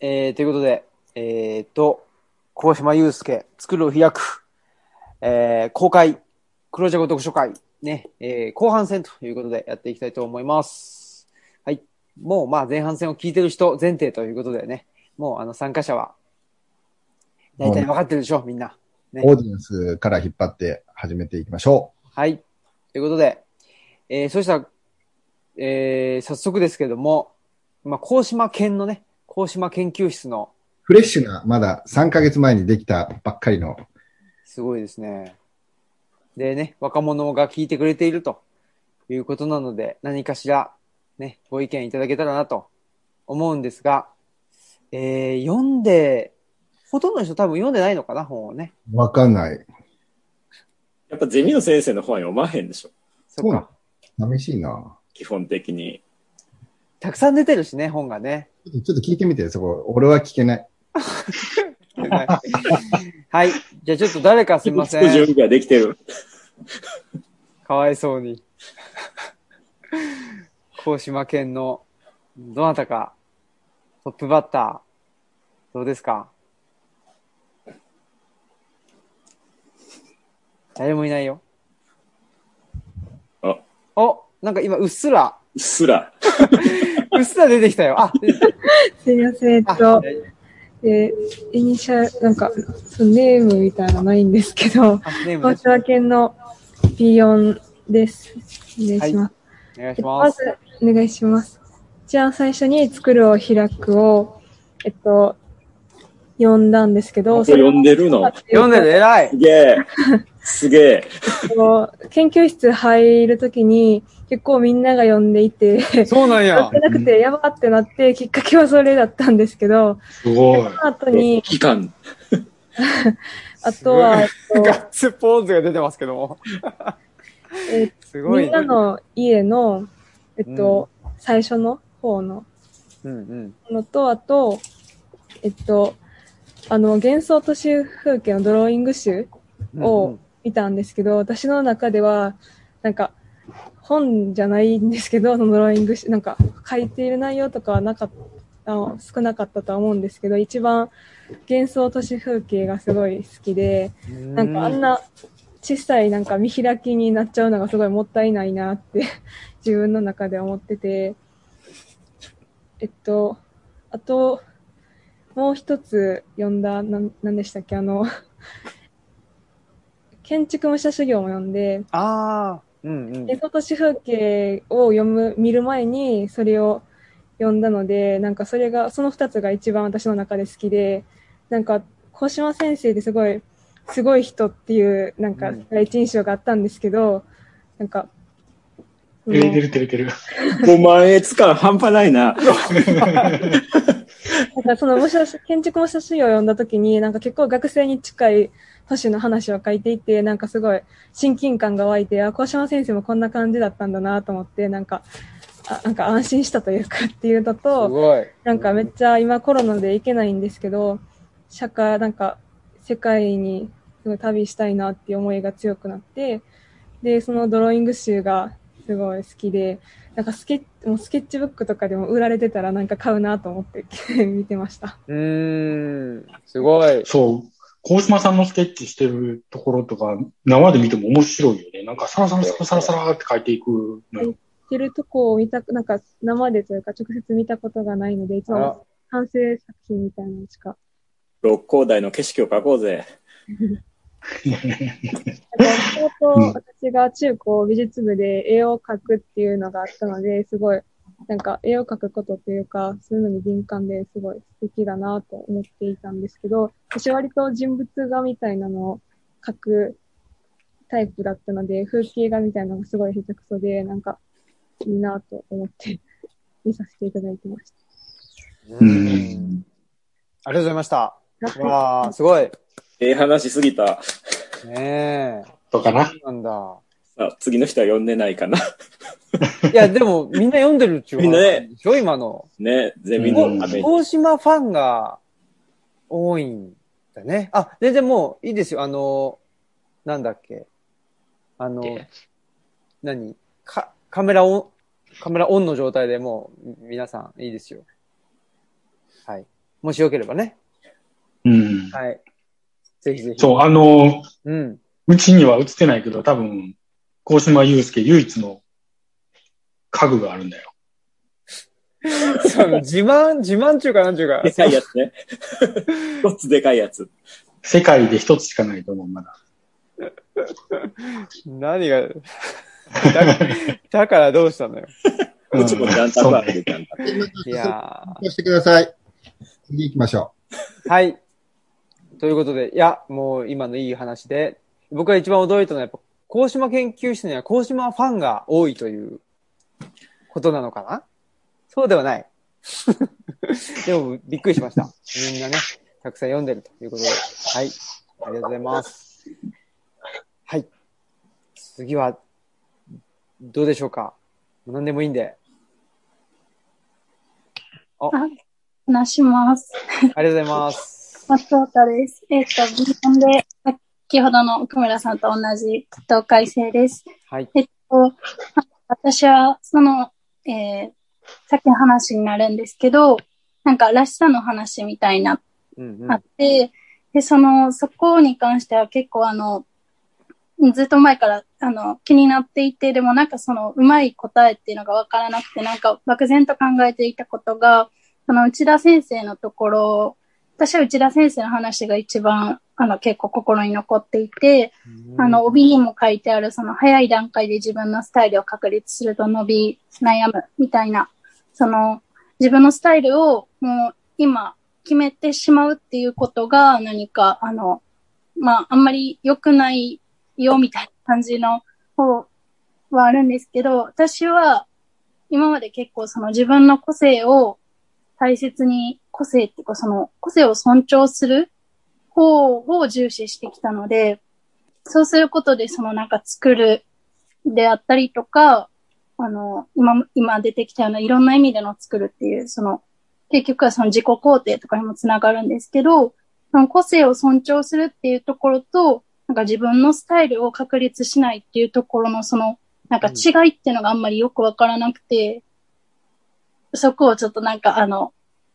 えー、ということで、えーと、小島祐介、作るを開く、えー、公開、黒ジャゴ読書会、ね、えー、後半戦ということでやっていきたいと思います。はい。もう、まあ、前半戦を聞いてる人前提ということでね、もう、あの、参加者は、大体分かってるでしょ、みんな。ねオーディエンスから引っ張って始めていきましょはい。ということで、えー、そしたら、えー、早速ですけども、まあ、高島県のね、高島研究室の、う。フレッシュな、まだ3ヶ月前にできたばっかりの、すごいですね。でね、若者が聞いてくれているということなので、何かしら、ね、ご意見いただけたらなと思うんですが、えー、読んで、ほとんどの人多分読んでないのかな、本をね。わかんない。やっぱゼミの先生の本は読まへんでしょ。そっか。寂しいな。基本的に。たくさん出てるしね、本がね。ちょっと聞いてみて、そこ。俺は聞けない。はい。じゃあちょっと誰かすいません。準備ができてる。かわいそうに。高島県の、どなたか、トップバッター、どうですか？誰もいないよ。あ、お、なんか今、うっすら、うっすら。うっすら出てきたよ。あ、すいません、えっあと、えイニシャル、なんか、そのネームみたいなのないんですけど。大島県の P4 です。お願いします。お願いしえっとま。ますず、お願いします。じゃあ最初に作るを開くを、えっと、読んだんですけど、読んでるの？読んでる、偉いす。げえ。すげえ。研究室入るときに結構みんなが読んでいて、そうなんややって。なくてやばってなって、きっかけはそれだったんですけど、すごい。その後に、期間。あとは、えっとガッツポーズが出てますけども。えすごいね。みんなの家の、えっと、最初の方のうんうん。のと、あと、えっと、あの、幻想都市風景のドローイング集を見たんですけど、私の中では、なんか、本じゃないんですけど、そのドローイング集、なんか、書いている内容とかはなかった、あ少なかったとは思うんですけど、一番幻想都市風景がすごい好きで、うん。なんかあんな小さいなんか見開きになっちゃうのがすごいもったいないなって 自分の中で思ってて、えっと、あと、もう一つ読んだ、なん、なんでしたっけ、あの、建築武者修行も読んで、ああ、うんうん。幻想都市風景を読む、見る前にそれを読んだので、なんかそれが、その二つが一番私の中で好きで、なんか、小島先生ってすごい、すごい人っていう、なんかうん、第一印象があったんですけど、なんか、その照れてる照れてる。お前、つか半端ないな。なんかその武者、建築武者修行を読んだ時に、なんか結構学生に近い都市の話を書いていて、なんかすごい親近感が湧いて、あ、小島先生もこんな感じだったんだなと思って、なんか、あなんか安心したというか っていうのすと、ごい。なんかめっちゃ今コロナで行けないんですけど、社会、なんか世界にすごい旅したいなっていう思いが強くなって、で、そのドローイング集がすごい好きで、なんかスケッもうスケッチブックとかでも売られてたらなんか買うなと思って 見てました。うーん、すごい。そう。高島さんのスケッチしてるところとか、生で見ても面白いよね。なんかサラサラサラサラサラって書いていくのよ。てるとこを見たく、なんか生でというか直接見たことがないので、いつも完成作品みたいなのしか。六甲台の景色を描こうぜ。なんかもともと私が中高美術部で絵を描くっていうのがあったので、すごい、なんか絵を描くことっていうか、そういうのに敏感ですごい素敵だなと思っていたんですけど、私割と人物画みたいなのを描くタイプだったので、風景画みたいなのがすごい下手くそで、なんかいいなと思って見させていただいてましううんありがとうございました。た。わあ、すごい。ええ話しすぎた。ねえ。とかな。そうなんだ。さあ、次の人は読んでないかな。いや、でも、みんな読んでるっちゅうみんなね話でしょ今の。ね、ゼミこのために。大島ファンが多いんだね。あ、全然もういいですよ。あの、なんだっけ。あの、何？か、カメラオン、カメラオンの状態でもう、皆さんいいですよ。はい。もしよければね。うん。はい。ぜひぜひ。そう、あの、うん。うちには映ってないけど、多分、高島祐介唯一の家具があるんだよ。その自慢、自慢中かなんちゅうか。でかいやつね。一つでかいやつ。世界で一つしかないと思う、まだ。何が、だだからどうしたのよ。うちもジャンタクある。いやそうしてください。次行きましょーはい。ということで、いや、もう今のいい話で、僕が一番驚いたのはやっぱ、高島研究室には高島ファンが多いということなのかな？そうではない。でも、びっくりしました。みんなね、たくさん読んでるということで。はい。ありがとうございます。はい。次は、どうでしょうか？何でもいいんで。話します。ありがとうございます。松岡です。えっ、と、日本で、先ほどの奥村さんと同じ東海生です。はい。えっと、私は、その、えー、さっきの話になるんですけど、なんか、らしさの話みたいな、うんうんあって、で、その、そこに関しては結構あの、ずっと前から、あの、気になっていて、でもなんかその、うまい答えっていうのがわからなくて、なんか漠然と考えていたことが、その内田先生のところ、私は内田先生の話が一番、あの、結構心に残っていて、あの、帯にも書いてある、その早い段階で自分のスタイルを確立すると伸び悩むみたいな、その、自分のスタイルをもう今決めてしまうっていうことが何か、あの、まあ、あんまり良くないよみたいな感じの方はあるんですけど、私は今まで結構その自分の個性を大切に、個性っていうかその個性を尊重する方を重視してきたので、そうすることでそのなんか作るであったりとか、あの、今、今出てきたようないろんな意味での作るっていう、その、結局はその自己肯定とかにもつながるんですけど、その個性を尊重するっていうところと、なんか自分のスタイルを確立しないっていうところのその、なんか違いっていうのがあんまりよくわからなくて、そこをちょっとなんかあの、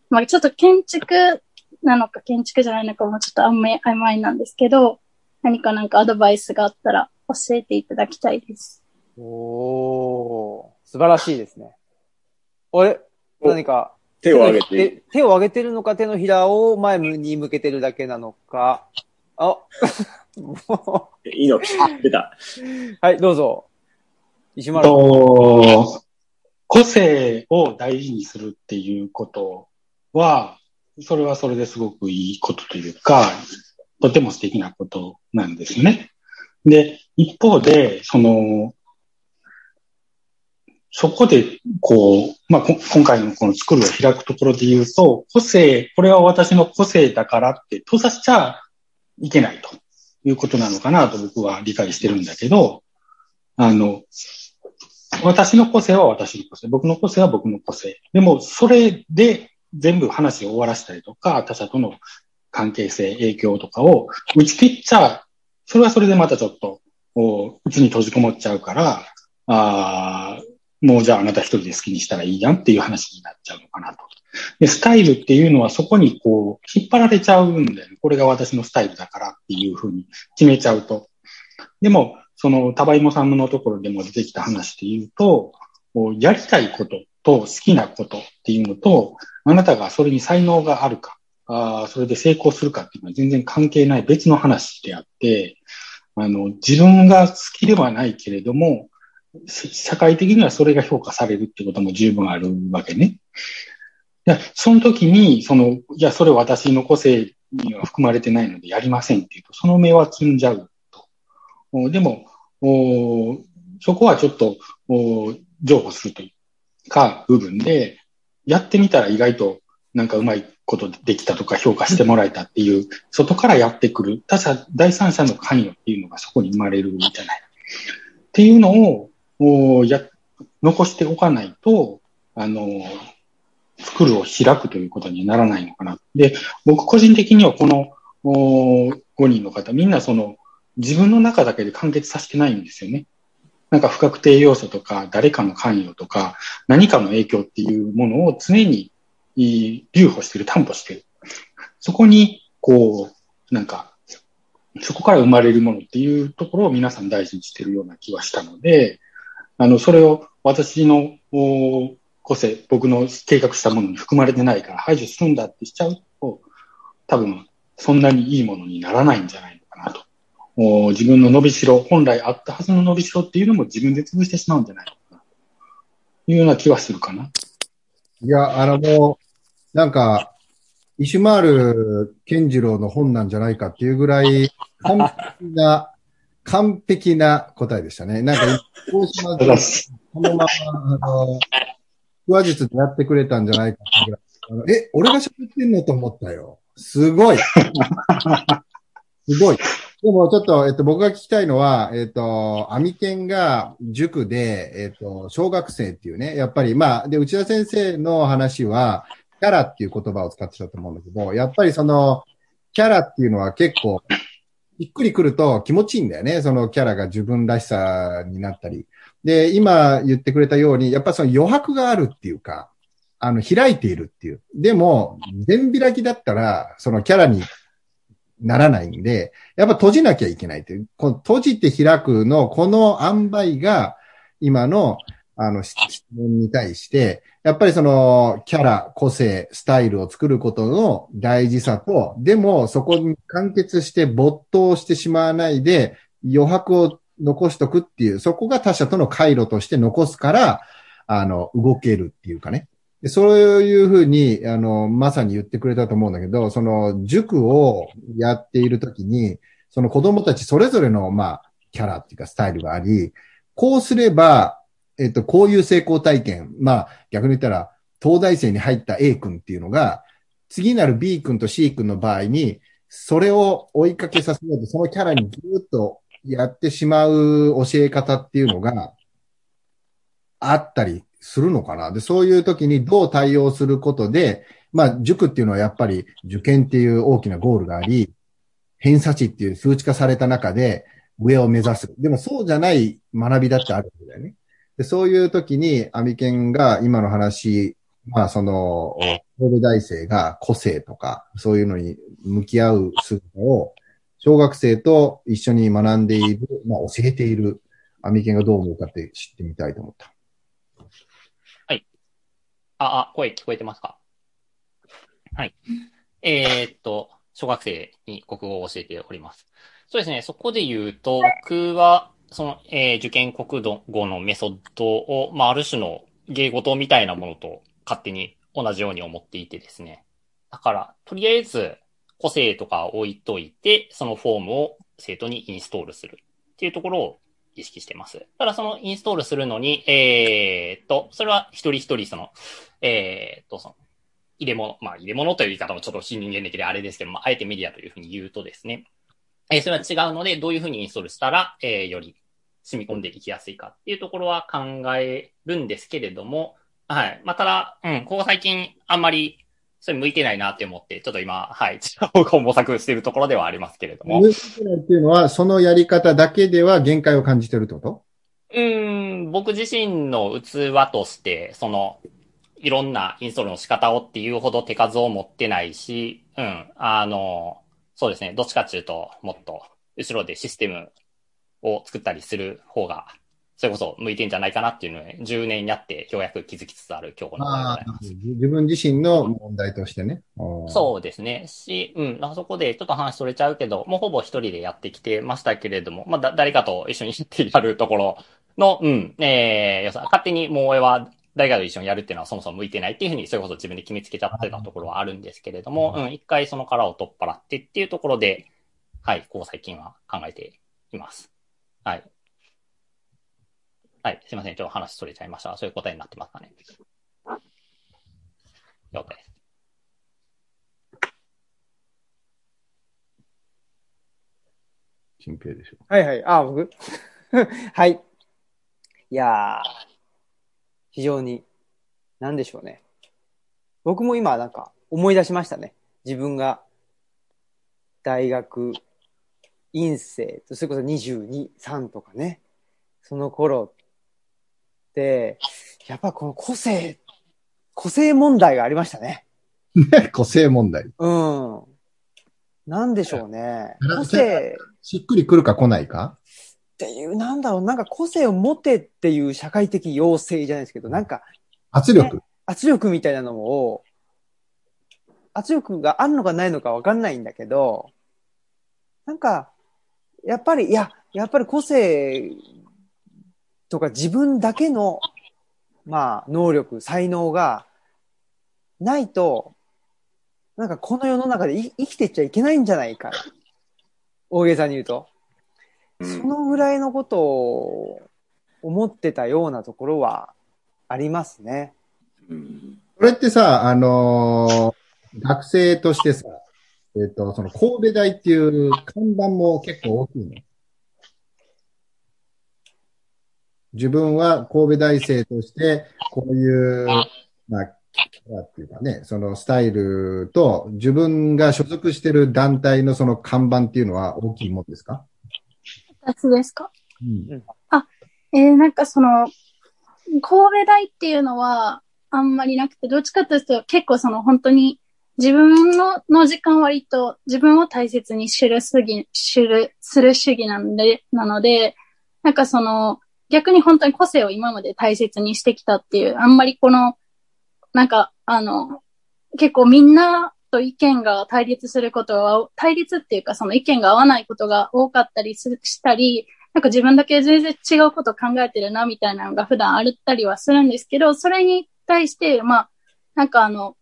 まあちょっと建築なのか建築じゃないのかもちょっとあんまり曖昧なんですけど、何かなんかアドバイスがあったら教えていただきたいです。おー、素晴らしいですね。あれお何か手を挙げて。手手を挙げてるのか、手のひらを前に向けてるだけなのか。あ、も猪木。出た。う はい、どうぞ。石丸。と、個性を大事にするっていうことは、それはそれですごくいいことというか、とても素敵なことなんですよね。で、一方で、その、そこで、こう、まあ、今回のこの作るを開くところで言うと、個性、これは私の個性だからって閉ざしちゃいけないということなのかなと僕は理解してるんだけど、あの、私の個性は私の個性、僕の個性は僕の個性。でも、それで全部話を終わらせたりとか、他者との関係性、影響とかを打ち切っちゃう、それはそれでまたちょっと、こううちに閉じこもっちゃうから、あーもうじゃああなた一人で好きにしたらいいやんっていう話になっちゃうのかなと。で、スタイルっていうのはそこにこう、引っ張られちゃうんだよね。これが私のスタイルだからっていうふうに決めちゃうと。でも、その、タバイモさんのところでも出てきた話で言うと、やりたいことと好きなことっていうのと、あなたがそれに才能があるか、あそれで成功するかっていうのは全然関係ない別の話であって、あの、自分が好きではないけれども、社会的にはそれが評価されるってことも十分あるわけね。いや、その時に、その、いや、それ私の個性には含まれてないのでやりませんっていうと、その目は積んじゃうと。でも、そこはちょっと、お譲歩するというか、部分で、やってみたら意外となんかうまいことできたとか評価してもらえたっていう、外からやってくる、他者、第三者の関与っていうのがそこに生まれるんじゃない。っていうのを、や、残しておかないと、あの、作るを開くということにならないのかな。で、僕個人的にはこのお5人の方、みんなその自分の中だけで完結させてないんですよね。なんか不確定要素とか、誰かの関与とか、何かの影響っていうものを常に留保してる、担保してる。そこに、こう、なんか、そこから生まれるものっていうところを皆さん大事にしてるような気はしたので、あの、それを私の個性、僕の計画したものに含まれてないから排除するんだってしちゃうと、多分そんなにいいものにならないんじゃない。自分の伸びしろ、本来あったはずの伸びしろっていうのも自分で潰してしまうんじゃないのかな。というような気はするかな。いや、あのもう、なんか、石丸健次郎の本なんじゃないかっていうぐらい、完璧な、完璧な答えでしたね。なんか、大島君このまま、あの、話術でやってくれたんじゃないかってぐらいえ、俺が喋ってんのと思ったよ。すごい。すごい。でもちょっと、えっと、僕が聞きたいのは、えっと、アミケンが塾で、えっと、小学生っていうね、やっぱり、まあ、で、内田先生の話は、キャラっていう言葉を使ってたと思うんだけど、やっぱりその、キャラっていうのは結構、びっくりくると気持ちいいんだよね。そのキャラが自分らしさになったり。で、今言ってくれたように、やっぱその余白があるっていうか、あの、開いているっていう。でも、全開きだったら、そのキャラにならないんで、やっぱ閉じなきゃいけないっていう。この閉じて開くの、この塩梅が、今の、あの、質問に対して、やっぱりその、キャラ、個性、スタイルを作ることの大事さと、でも、そこに完結して没頭してしまわないで、余白を残しとくっていう、そこが他者との回路として残すから、あの、動けるっていうかね。でそういうふうに、あの、まさに言ってくれたと思うんだけど、その、塾をやっているときに、その子供たちそれぞれの、まあ、キャラっていうかスタイルがあり、こうすれば、えっと、こういう成功体験、まあ、逆に言ったら、東大生に入った A 君っていうのが、次なる B 君と C 君の場合に、それを追いかけさせようと、そのキャラにずっとやってしまう教え方っていうのがあったりするのかな？で、そういう時にどう対応することで、まあ、塾っていうのはやっぱり受験っていう大きなゴールがあり、偏差値っていう数値化された中で上を目指す。でもそうじゃない学びだってあるんだよね。で、そういう時に、アミケンが今の話、まあその、東大生が個性とか、そういうのに向き合う姿を、小学生と一緒に学んでいる、まあ教えている、アミケンがどう思うかって知ってみたいと思った。あ、あ、声聞こえてますか？はい。えーっと、小学生に国語を教えております。そうですね、そこで言うと、僕は、その、えー受験国語のメソッドを、まあ、ある種の芸事みたいなものと勝手に同じように思っていてですね。だから、とりあえず、個性とか置いといて、そのフォームを生徒にインストールするっていうところを意識してます。ただそのインストールするのに、えーっと、それは一人一人その、えーっと、その、入れ物、まあ入れ物という言い方もちょっと非人間的であれですけども、あえてメディアというふうに言うとですね、えーそれは違うので、どういうふうにインストールしたら、えーより染み込んでいきやすいかっていうところは考えるんですけれども、はい。まあ、ただ、うん、ここ最近あんまり、それ向いてないなって思って、ちょっと今、はい、違う方模索しているところではありますけれども。向いてないっていうのは、そのやり方だけでは限界を感じてるってこと？うーん、僕自身の器として、その、いろんなインストールの仕方をっていうほど手数を持ってないし、うん、あの、そうですね、どっちかっていうと、もっと、後ろでシステムを作ったりする方が、それこそ向いてんじゃないかなっていうのをね、10年やってようやく気づきつつある今日この頃でごああざいます。自分自身の問題としてね。そうですね。し、うん、あそこでちょっと話それちゃうけど、もうほぼ一人でやってきてましたけれども、まあ、だ、誰かと一緒にやるところの、うん、えー、要するに勝手にもう俺は誰かと一緒にやるっていうのはそもそも向いてないっていうふうに、それこそ自分で決めつけちゃってたところはあるんですけれども、うん、一回その殻を取っ払ってっていうところで、はい、ここ最近は考えています。はい。はい、すいません。ちょっと話それちゃいましたが。そういう答えになってますかね。了解です。新平でしょ。はいはい。あ、僕 はい。いやー、非常に、なんでしょうね。僕も今なんか思い出しましたね。自分が大学院生と、それこそ22、3とかね。その頃やっぱこの個性、個性問題がありましたね。個性問題。うん。なんでしょうね。うん個性しっくりくるか来ないか？っていう、なんだろう、なんか個性を持てっていう社会的要請じゃないですけど、なんか圧力？圧力みたいなのを、圧力があるのかないのかわかんないんだけど、なんか、やっぱり、いや、やっぱり個性とか自分だけの、まあ、能力、才能がないと、なんかこの世の中でい生きていっちゃいけないんじゃないか。大げさに言うと。うんそのぐらいのことを思ってたようなところはありますね。うんこれってさ、あのー学生としてさ、えっ、と、その神戸大っていう看板も結構大きいの？自分は神戸大生として、こういう、まあ、キャラっていうかね、そのスタイルと自分が所属してる団体のその看板っていうのは大きいもんですか？私ですか？うん。えー、なんかその、神戸大っていうのはあんまりなくて、どっちかというと結構その本当に自分のの時間割と自分を大切に知るすぎ、知る、する主義なんで、なので、なんかその、逆に本当に個性を今まで大切にしてきたっていう、あんまりこの、なんか、あの、結構みんなと意見が対立することは、対立っていうかその意見が合わないことが多かったりすしたり、なんか自分だけ全然違うこと考えてるなみたいなのが普段あるったりはするんですけど、それに対して、まあ、なんかあの、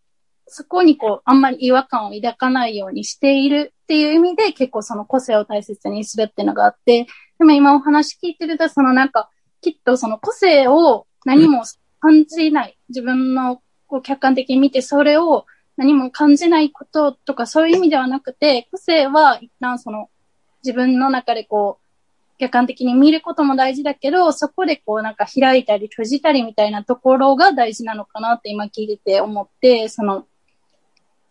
そこにこう、あんまり違和感を抱かないようにしているっていう意味で結構その個性を大切にするっていうのがあって、でも今お話聞いてると、そのなんか、きっとその個性を何も感じない、自分のこう客観的に見てそれを何も感じないこととかそういう意味ではなくて、個性は一旦その自分の中でこう、客観的に見ることも大事だけど、そこでこうなんか開いたり閉じたりみたいなところが大事なのかなって今聞いてて思って、その、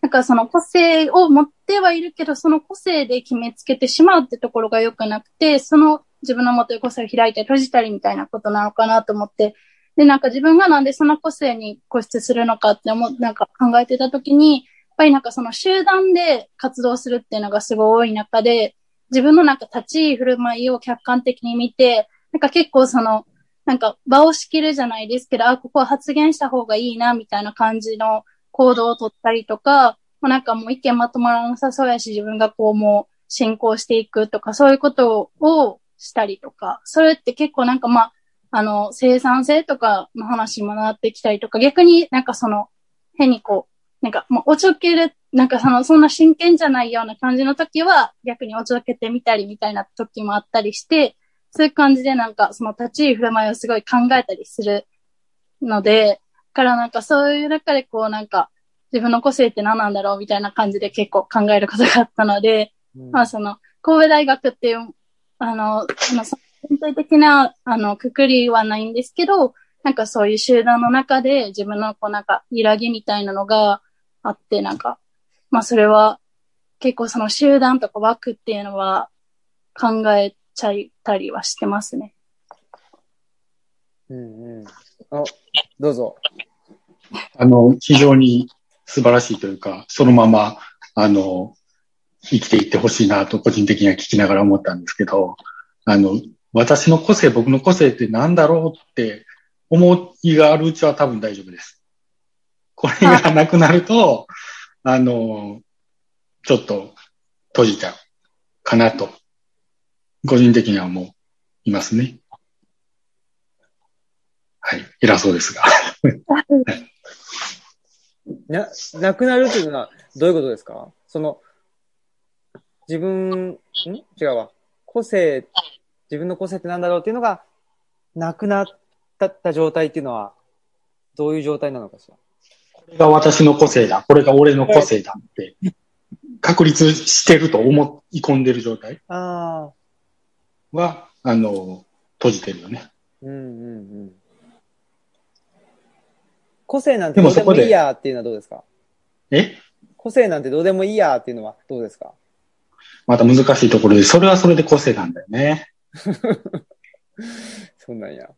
なんかその個性を持ってはいるけど、その個性で決めつけてしまうってところが良くなくて、その自分の持ってる個性を開いたり閉じたりみたいなことなのかなと思って、で、なんか自分がなんでその個性に固執するのかって思、なんか考えてたときに、やっぱりなんかその集団で活動するっていうのがすごい多い中で、自分のなんか立ち居振る舞いを客観的に見て、なんか結構その、なんか場を仕切るじゃないですけど、あ、ここは発言した方がいいな、みたいな感じの行動を取ったりとか、もうなんかもう意見まとまらなさそうやし、自分がこうもう進行していくとか、そういうことをしたりとか、それって結構なんかまあ、あの、生産性とかの話にもなってきたりとか、逆になんかその、変にこう、なんかもうおちょける、なんかその、そんな真剣じゃないような感じの時は、逆におちょけてみたりみたいな時もあったりして、そういう感じでなんかその立ち居振る舞いをすごい考えたりするので、からなんかそういう中でこうなんか、自分の個性って何なんだろうみたいな感じで結構考えることがあったので、うん。まあその、神戸大学っていう、あの、その、全体的な、あの、くくりはないんですけど、なんかそういう集団の中で自分のこうなんか、揺らぎみたいなのがあって、なんか、まあそれは、結構その集団とか枠っていうのは考えちゃったりはしてますね。うんうん。あ、どうぞ。あの、非常に素晴らしいというか、そのまま、あの、生きていってほしいなと個人的には聞きながら思ったんですけど、あの、私の個性、僕の個性って何だろうって思いがあるうちは多分大丈夫です。これがなくなると、あの、ちょっと閉じちゃうかなと、個人的にはもういますね。はい、偉そうですが。な、なくなるっていうのはどういうことですか？その、自分、ん？違うわ。個性、自分の個性ってなんだろうっていうのが、なくなったった状態っていうのは、どういう状態なのかしら？これが私の個性だ。これが俺の個性だって、確立してると思い込んでる状態ああ、は、あの、閉じてるよね。うんうんうん。個性なんてどうでもいいやっていうのはどうですか？え？個性なんてどうでもいいやっていうのはどうですか？また難しいところで、それはそれで個性なんだよね。そんなんや。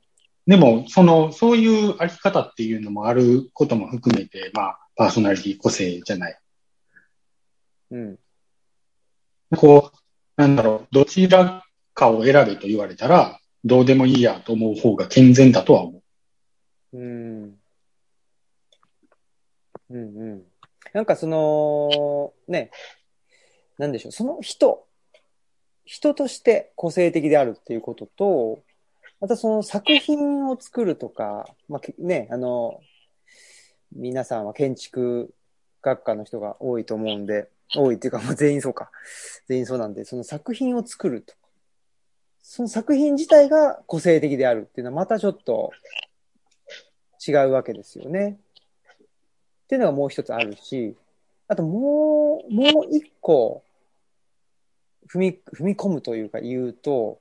でも、その、そういうあり方っていうのもあることも含めて、まあ、パーソナリティ個性じゃない。うん。こう、なんだろう、どちらかを選べと言われたら、どうでもいいやと思う方が健全だとは思う。うん。うんうん。なんかその、ね、なんでしょう、その人、人として個性的であるっていうことと、またその作品を作るとか、まあ、ね、あの、皆さんは建築学科の人が多いと思うんで、多いっていうか、まあ、全員そうか。全員そうなんで、その作品を作ると。その作品自体が個性的であるっていうのはまたちょっと違うわけですよね。っていうのがもう一つあるし、あともう、もう一個、踏み、踏み込むというか言うと、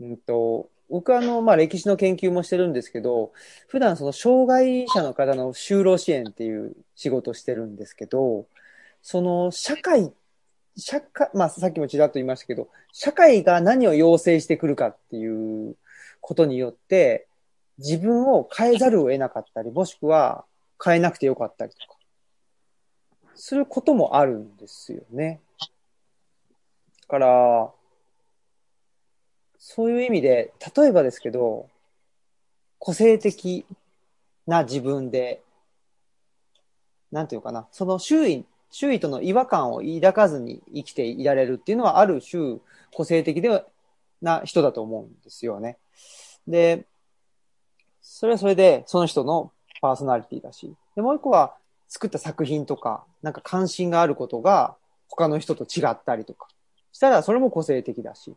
うんと、僕はあの、まあ、歴史の研究もしてるんですけど、普段その障害者の方の就労支援っていう仕事してるんですけど、その社会、社会、まあ、さっきもちらっと言いましたけど、社会が何を要請してくるかっていうことによって、自分を変えざるを得なかったり、もしくは変えなくてよかったりとか、することもあるんですよね。だから、そういう意味で、例えばですけど、個性的な自分で、なんていうかな、その周囲、周囲との違和感を抱かずに生きていられるっていうのは、ある種、個性的でな人だと思うんですよね。で、それはそれで、その人のパーソナリティだし。で、もう一個は、作った作品とか、なんか関心があることが、他の人と違ったりとか、したら、それも個性的だし。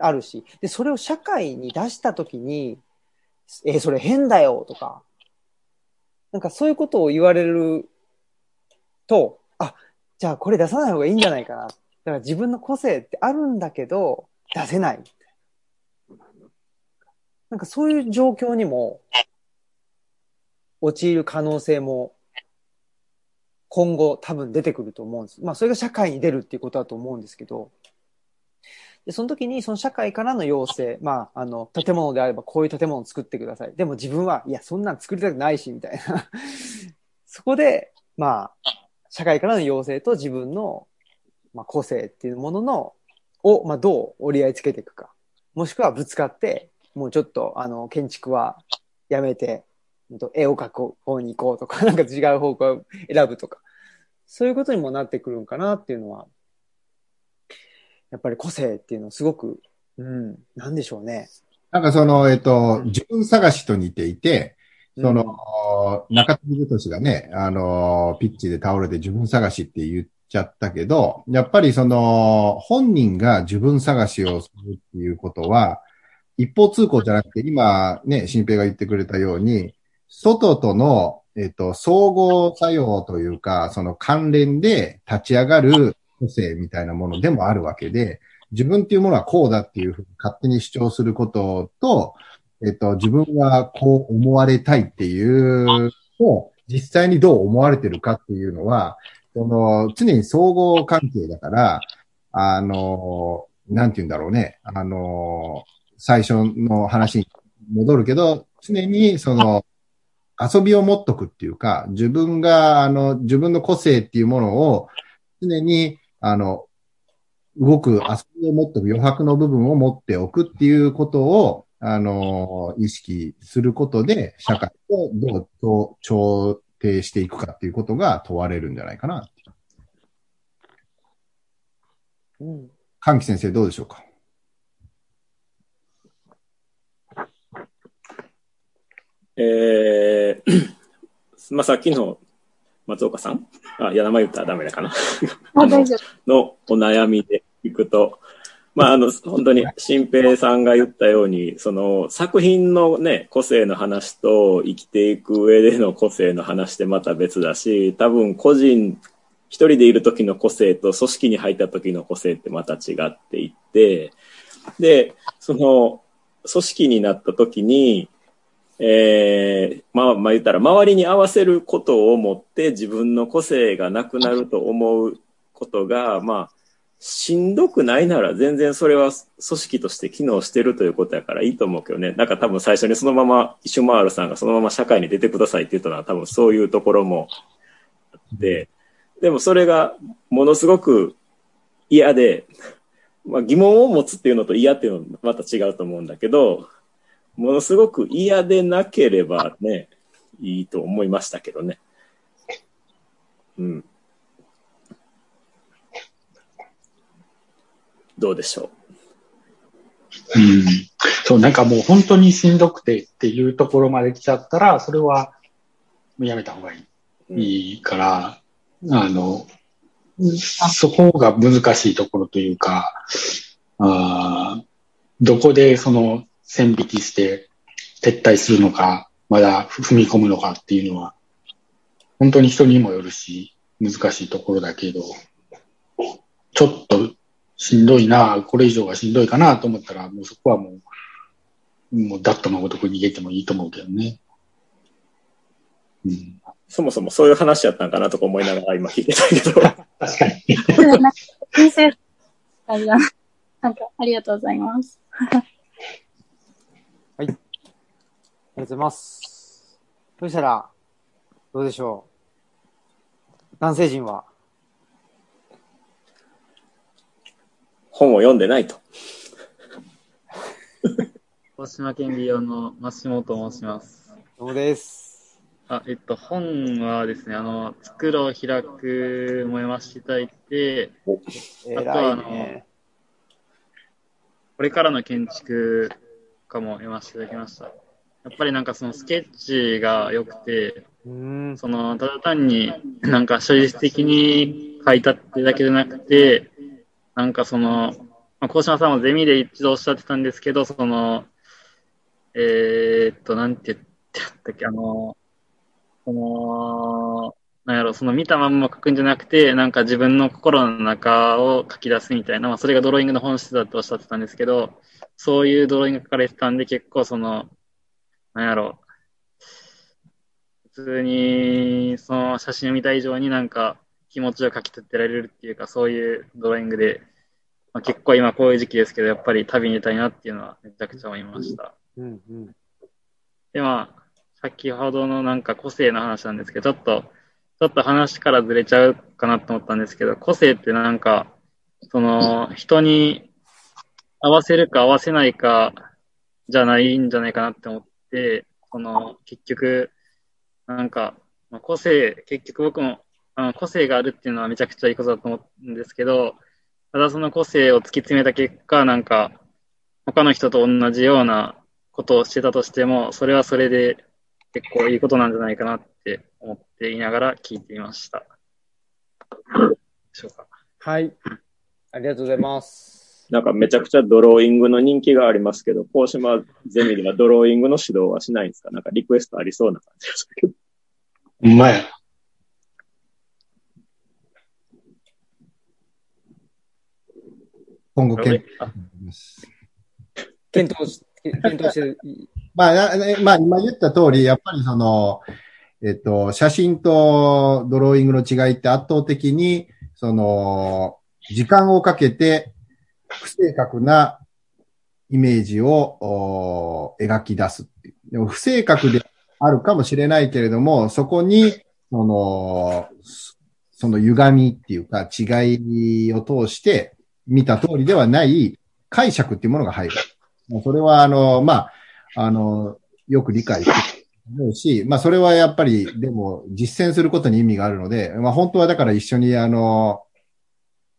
あるし。で、それを社会に出したときに、えーそれ変だよとか、なんかそういうことを言われると、あ、じゃあこれ出さない方がいいんじゃないかな。だから自分の個性ってあるんだけど、出せない。なんかそういう状況にも、陥る可能性も、今後多分出てくると思うんです。まあそれが社会に出るっていうことだと思うんですけど、で、その時にその社会からの要請、まあ、あの、建物であればこういう建物を作ってください。でも自分は、いや、そんなん作りたくないし、みたいな。そこで、まあ、社会からの要請と自分の、まあ、個性っていうものの、を、まあ、どう折り合いつけていくか。もしくはぶつかって、もうちょっと、あの、建築はやめて、絵を描く方に行こうとか、なんか違う方向を選ぶとか。そういうことにもなってくるんかなっていうのは、やっぱり個性っていうのはすごく、うん、なんでしょうね。なんかその、えっと、自分探しと似ていて、その、中継ぎ年がね、あの、ピッチで倒れて自分探しって言っちゃったけど、やっぱりその、本人が自分探しをするっていうことは、一方通行じゃなくて、今ね、新平が言ってくれたように、外との、えっと、総合作用というか、その関連で立ち上がる個性みたいなものでもあるわけで、自分っていうものはこうだっていうふうに勝手に主張することと、えっと、自分はこう思われたいっていうを実際にどう思われてるかっていうのは、その、常に総合関係だから、あの、なんて言うんだろうね。あの、最初の話に戻るけど、常にその、遊びを持っとくっていうか、自分が、あの、自分の個性っていうものを常に、あの、動く遊びを持っておく余白の部分を持っておくっていうことを、あの、意識することで、社会とどう調調停していくかっていうことが問われるんじゃないかなう。うん。歓喜先生どうでしょうか？えー、まあ、さっきの松岡さん？あ、いや、名前言ったらダメだかな。あ、大丈夫。のお悩みでいくと、まあ、あの、本当に、新平さんが言ったように、その、作品のね、個性の話と生きていく上での個性の話ってまた別だし、多分個人、一人でいる時の個性と組織に入った時の個性ってまた違っていって、で、その、組織になった時に、えー、まあ、まあ言ったら、周りに合わせることをもって自分の個性がなくなると思うことが、まあ、しんどくないなら全然それは組織として機能してるということやからいいと思うけどね。なんか多分最初にそのまま、イシュマールさんがそのまま社会に出てくださいって言ったのは多分そういうところもあって、でもそれがものすごく嫌で、まあ疑問を持つっていうのと嫌っていうのはまた違うと思うんだけど、ものすごく嫌でなければね、いいと思いましたけどね。うん。どうでしょう？ん。そう、なんかもう本当にしんどくてっていうところまで来ちゃったら、それはやめた方がいい。う。うんいいから、あの、そこが難しいところというか、あーどこでその線引きして撤退するのか、まだ踏み込むのかっていうのは、本当に人にもよるし、難しいところだけど、ちょっとしんどいな、これ以上はしんどいかなと思ったら、もうそこはもう、もうダットのごとく逃げてもいいと思うけどね。うんそもそもそういう話やったんかなとか思いながら今聞いてたけど。確かに。先生、ありがとうございます。ありがとうございます。そしたら、どうでしょう？男性陣は、本を読んでないと。鹿島県美容の増下と申します。どうもです。あ、えっと、本はですね、あの、作ろう開くも読ませていただいて、えあとはらいね。これからの建築家も読ませていただきました。やっぱりなんかそのスケッチが良くて。その、ただ単になんか写実的に書いたってだけじゃなくて、なんかその、まあ、高島さんもゼミで一度おっしゃってたんですけど、その、えーっと、なんて言ってやったっけ、あの、その、なんやろ、その見たまんま書くんじゃなくて、なんか自分の心の中を書き出すみたいな、まあそれがドローイングの本質だとおっしゃってたんですけど、そういうドローイング書かれてたんで、結構その、なんやろ、普通に、その写真を見た以上になんか気持ちを書き取ってられるっていうか、そういうドローイングで、まあ、結構今こういう時期ですけど、やっぱり旅に出たいなっていうのはめちゃくちゃ思いました。うんうん。で、まあ、先ほどのなんか個性の話なんですけど、ちょっと、ちょっと話からずれちゃうかなと思ったんですけど、個性ってなんか、その、人に合わせるか合わせないかじゃないんじゃないかなって思って、その、結局、なんか、個性、結局僕も、あの個性があるっていうのはめちゃくちゃいいことだと思うんですけど、ただその個性を突き詰めた結果、なんか、他の人と同じようなことをしてたとしても、それはそれで結構いいことなんじゃないかなって思っていながら聞いていました。でしょうか。はい。ありがとうございます。なんかめちゃくちゃドローイングの人気がありますけど、高島ゼミではドローイングの指導はしないんですか？なんかリクエストありそうな感じがするけど。ほんまや。今後。検討し、検討して、まあ、まあ、今言った通り、やっぱりその、えっと、写真とドローイングの違いって圧倒的に、その、時間をかけて、不正確なイメージをお描き出すっていう。でも不正確であるかもしれないけれども、そこに、その、その歪みっていうか違いを通して見た通りではない解釈っていうものが入る。それは、あの、まあ、あの、よく理解してる思うし、まあ、それはやっぱり、でも、実践することに意味があるので、まあ、本当はだから一緒に、あの、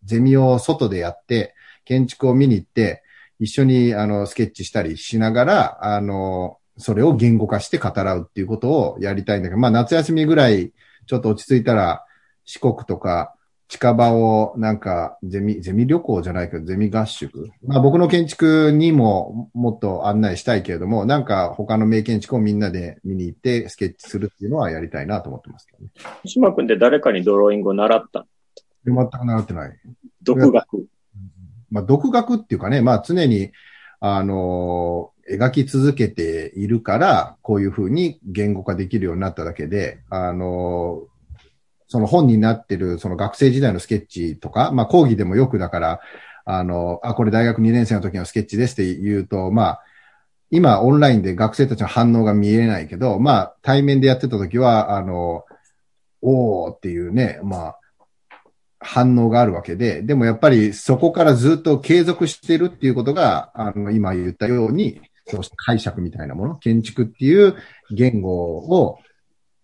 ゼミを外でやって、建築を見に行って、一緒に、あの、スケッチしたりしながら、あの、それを言語化して語らうっていうことをやりたいんだけど、まあ、夏休みぐらい、ちょっと落ち着いたら、四国とか、近場をなんかゼミ、ゼミ旅行じゃないけど、ゼミ合宿。まあ僕の建築にももっと案内したいけれども、なんか他の名建築をみんなで見に行ってスケッチするっていうのはやりたいなと思ってますけどね。高島君って誰かにドローイングを習ったで全く習ってない。独学？まあ独学っていうかね、まあ常に、あの描き続けているから、こういうふうに言語化できるようになっただけで、あのその本になってる、その学生時代のスケッチとか、まあ講義でもよくだから、あの、あ、これ大学2年生の時のスケッチですって言うと、まあ、今オンラインで学生たちの反応が見えないけど、まあ対面でやってた時は、あの、おーっていうね、まあ、反応があるわけで、でもやっぱりそこからずっと継続してるっていうことが、あの、今言ったように、そうした解釈みたいなもの、建築っていう言語を、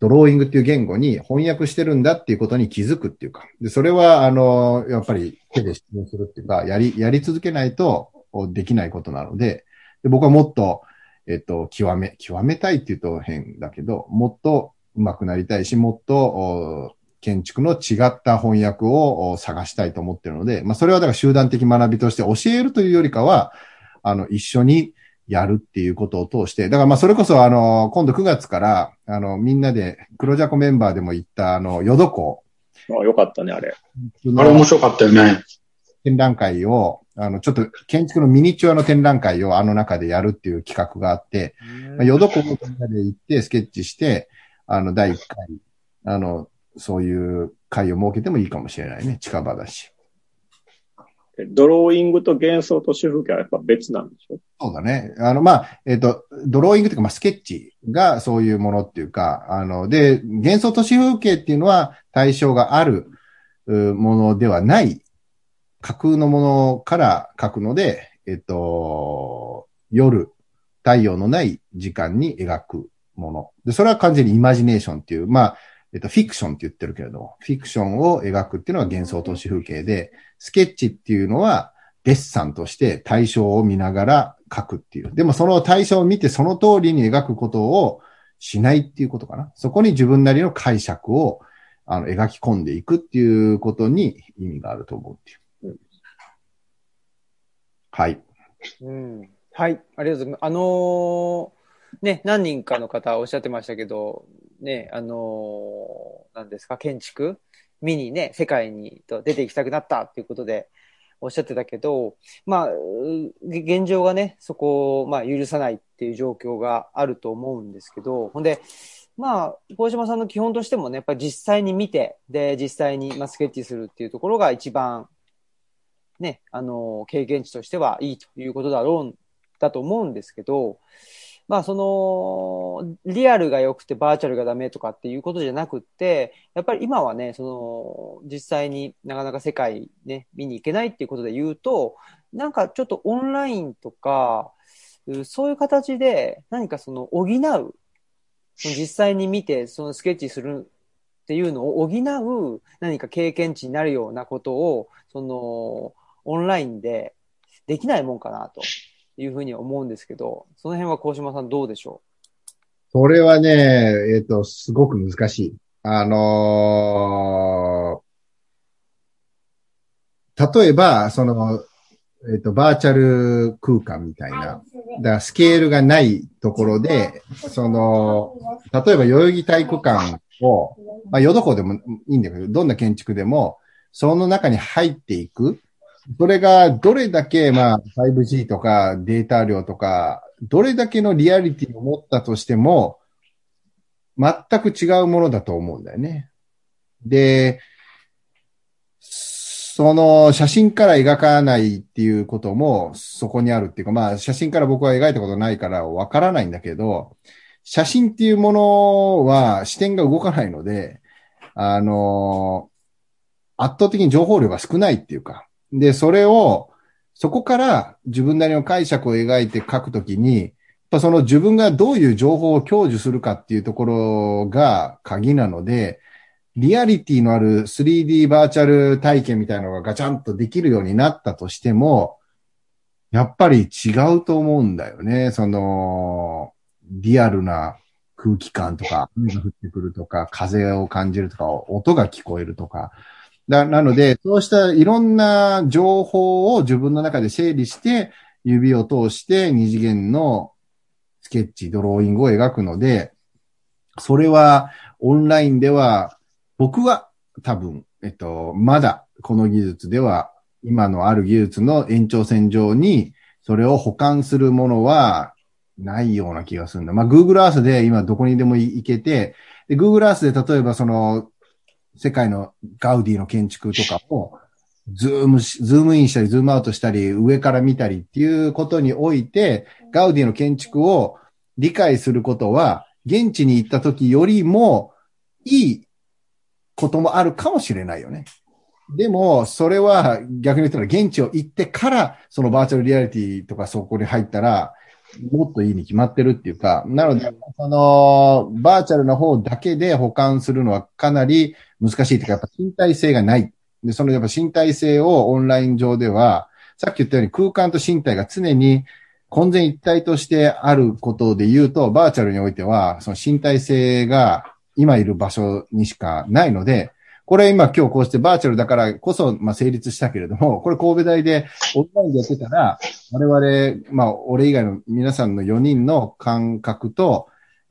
ドローイングっていう言語に翻訳してるんだっていうことに気づくっていうか、で、それは、あの、やっぱり手で質問するっていうか、やり、やり続けないとできないことなので、で僕はもっと、えっと、極め、極めたいって言うと変だけど、もっと上手くなりたいし、もっと、建築の違った翻訳を探したいと思ってるので、まあ、それはだから集団的学びとして教えるというよりかは、あの、一緒にやるっていうことを通して、だからまあそれこそあの、今度9月から、あの、みんなで、黒ジャコメンバーでも行ったあの、ヨドコあよかったね、あれ。あれ面白かったよね。展覧会を、あの、ちょっと建築のミニチュアの展覧会をあの中でやるっていう企画があって、まあ、ヨドコもみんなで行ってスケッチして、あの、第1回、あの、そういう会を設けてもいいかもしれないね。近場だし。ドローイングと幻想と主風景はやっぱ別なんでしょ？そうだね。あの、まあ、えっ、と、ドローイングというか、まあ、スケッチがそういうものっていうか、あの、で、幻想都市風景っていうのは対象があるものではない、架空のものから書くので、えっ、と、夜、太陽のない時間に描くもの。で、それは完全にイマジネーションっていう、まあ、えっと、フィクションって言ってるけれども、フィクションを描くっていうのが幻想都市風景で、スケッチっていうのは、デッサンとして対象を見ながら描くっていう。でもその対象を見てその通りに描くことをしないっていうことかな。そこに自分なりの解釈をあの描き込んでいくっていうことに意味があると思うっていう。はい。うん。はい。ありがとうございます。あのーね、何人かの方おっしゃってましたけど、ね、あのー何ですか、建築？見にね、世界にと出て行きたくなったっていうことでおっしゃってたけど、まあ、現状がね、そこを、まあ、許さないっていう状況があると思うんですけど、ほんで、まあ、大島さんの基本としてもね、やっぱり実際に見て、で、実際に、まあ、スケッチするっていうところが一番、ね、あの、経験値としてはいいということだろう、だと思うんですけど、まあその、リアルが良くてバーチャルがダメとかっていうことじゃなくって、やっぱり今はね、その、実際になかなか世界ね、見に行けないっていうことで言うと、なんかちょっとオンラインとか、そういう形で何かその補う、実際に見てそのスケッチするっていうのを補う何か経験値になるようなことを、その、オンラインでできないもんかなと。いうふうに思うんですけど、その辺は高島さんどうでしょそれはね、えっ、と、すごく難しい。あのー例えば、その、えっ、と、バーチャル空間みたいな、だからスケールがないところで、その、例えば代々木体育館を、まあ、ヨドコでもいいんだけど、どんな建築でも、その中に入っていく。それがどれだけ、まあ、5G とかデータ量とか、どれだけのリアリティを持ったとしても、全く違うものだと思うんだよね。で、その写真から描かないっていうこともそこにあるっていうか、まあ写真から僕は描いたことないからわからないんだけど、写真っていうものは視点が動かないので、あの、圧倒的に情報量が少ないっていうか、で、それを、そこから自分なりの解釈を描いて書くときに、やっぱその自分がどういう情報を享受するかっていうところが鍵なので、リアリティのある 3D バーチャル体験みたいなのがガチャンとできるようになったとしても、やっぱり違うと思うんだよね。その、リアルな空気感とか、雨が降ってくるとか、風を感じるとか、音が聞こえるとか。ななので、そうしたいろんな情報を自分の中で整理して、指を通して二次元のスケッチ、ドローイングを描くので、それはオンラインでは、僕は多分、えっと、まだこの技術では、今のある技術の延長線上に、それを保管するものはないような気がするんだ。まあ、Google Earth で今どこにでも行けて、で Google Earth で例えばその、世界のガウディの建築とかを、ズームし、ズームインしたり、ズームアウトしたり、上から見たりっていうことにおいて、ガウディの建築を理解することは、現地に行った時よりもいいこともあるかもしれないよね。でも、それは逆に言ったら現地を行ってから、そのバーチャルリアリティとかそこに入ったら、もっといいに決まってるっていうか、なので、その、バーチャルの方だけで保管するのはかなり難しいというか、やっぱ身体性がない。で、そのやっぱ身体性をオンライン上では、さっき言ったように空間と身体が常に混然一体としてあることで言うと、バーチャルにおいては、その身体性が今いる場所にしかないので、これ今今日こうしてバーチャルだからこそ、まあ成立したけれども、これ神戸大でオンラインでやってたら、我々、まあ俺以外の皆さんの4人の感覚と、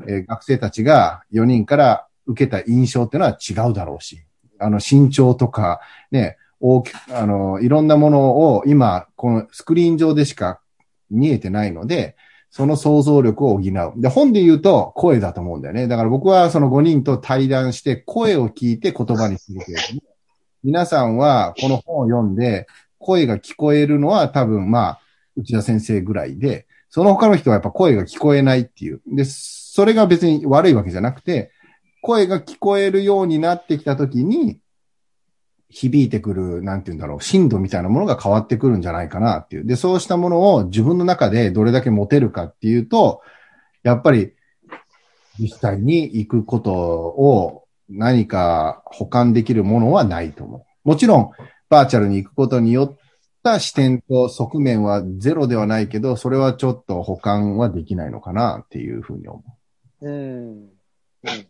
えー学生たちが4人から受けた印象っていうのは違うだろうし、あの身長とか、ね、大きく、あの、いろんなものを今、このスクリーン上でしか見えてないので、その想像力を補う。で、本で言うと声だと思うんだよね。だから僕はその5人と対談して声を聞いて言葉にするけれども、皆さんはこの本を読んで声が聞こえるのは多分まあ、内田先生ぐらいで、その他の人はやっぱ声が聞こえないっていう。で、それが別に悪いわけじゃなくて、声が聞こえるようになってきたときに、響いてくる、なんて言うんだろう、震度みたいなものが変わってくるんじゃないかなっていう。で、そうしたものを自分の中でどれだけ持てるかっていうと、やっぱり実際に行くことを何か保管できるものはないと思う。もちろん、バーチャルに行くことによった視点と側面はゼロではないけど、それはちょっと保管はできないのかなっていうふうに思う。うん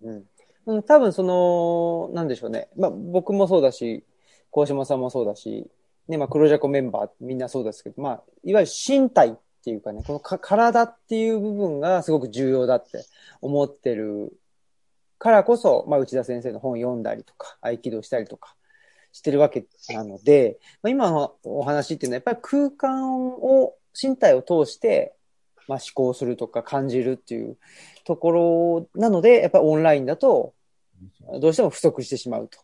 うんうん。多分その、なんでしょうね。まあ僕もそうだし、鴻島さんもそうだし、ね、まあ黒ジャコメンバーみんなそうですけど、まあ、いわゆる身体っていうかね、このか体っていう部分がすごく重要だって思ってるからこそ、まあ内田先生の本読んだりとか、合気道したりとかしてるわけなので、まあ、今のお話っていうのはやっぱり空間を、身体を通して、まあ思考するとか感じるっていうところなので、やっぱりオンラインだと、どうしても不足してしまうと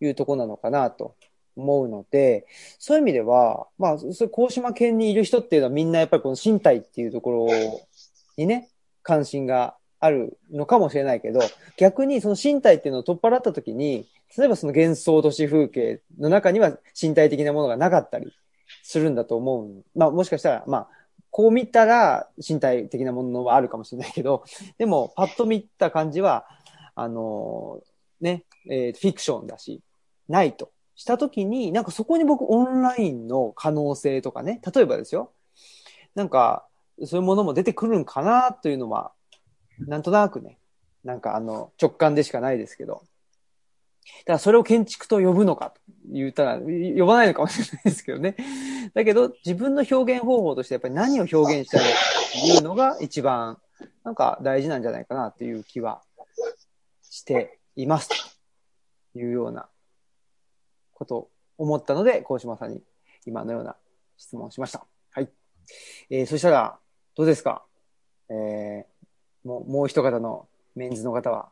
いうところなのかなと思うので、そういう意味では、まあ、それ、高島県にいる人っていうのはみんなやっぱりこの身体っていうところにね、関心があるのかもしれないけど、逆にその身体っていうのを取っ払った時に、例えばその幻想都市風景の中には身体的なものがなかったりするんだと思う。まあもしかしたら、まあ、こう見たら身体的なものはあるかもしれないけど、でもパッと見た感じは、あのね、えーフィクションだし、ないとしたときに、なんかそこに僕オンラインの可能性とかね、例えばですよ、なんかそういうものも出てくるんかなというのは、なんとなくね、なんかあの直感でしかないですけど、だからそれを建築と呼ぶのかと言ったら、呼ばないのかもしれないですけどね。だけど、自分の表現方法としてやっぱり何を表現したいのかっていうのが一番、なんか大事なんじゃないかなっていう気はしています。というようなことを思ったので、鴻島さんに今のような質問をしました。はい。えー、そしたら、どうですか？えー、もう、もう一方のメンズの方は？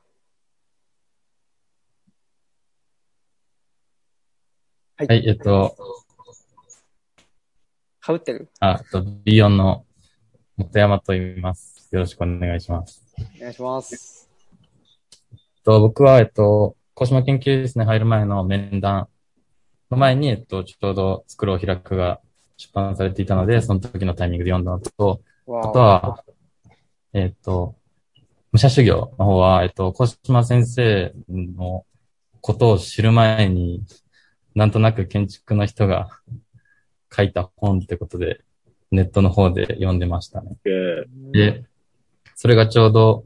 はい。はい、えっと、かぶってる？あ、えっと、B4 の本山と言います。よろしくお願いします。お願いします。えっと、僕は、えっと、小島研究室に入る前の面談の前に、えっと、ちょうどスクロール開くが出版されていたので、その時のタイミングで読んだのと、あ。とは、えっと、武者修行の方は、えっと、小島先生のことを知る前に、なんとなく建築の人が書いた本ってことで、ネットの方で読んでましたね。で、それがちょうど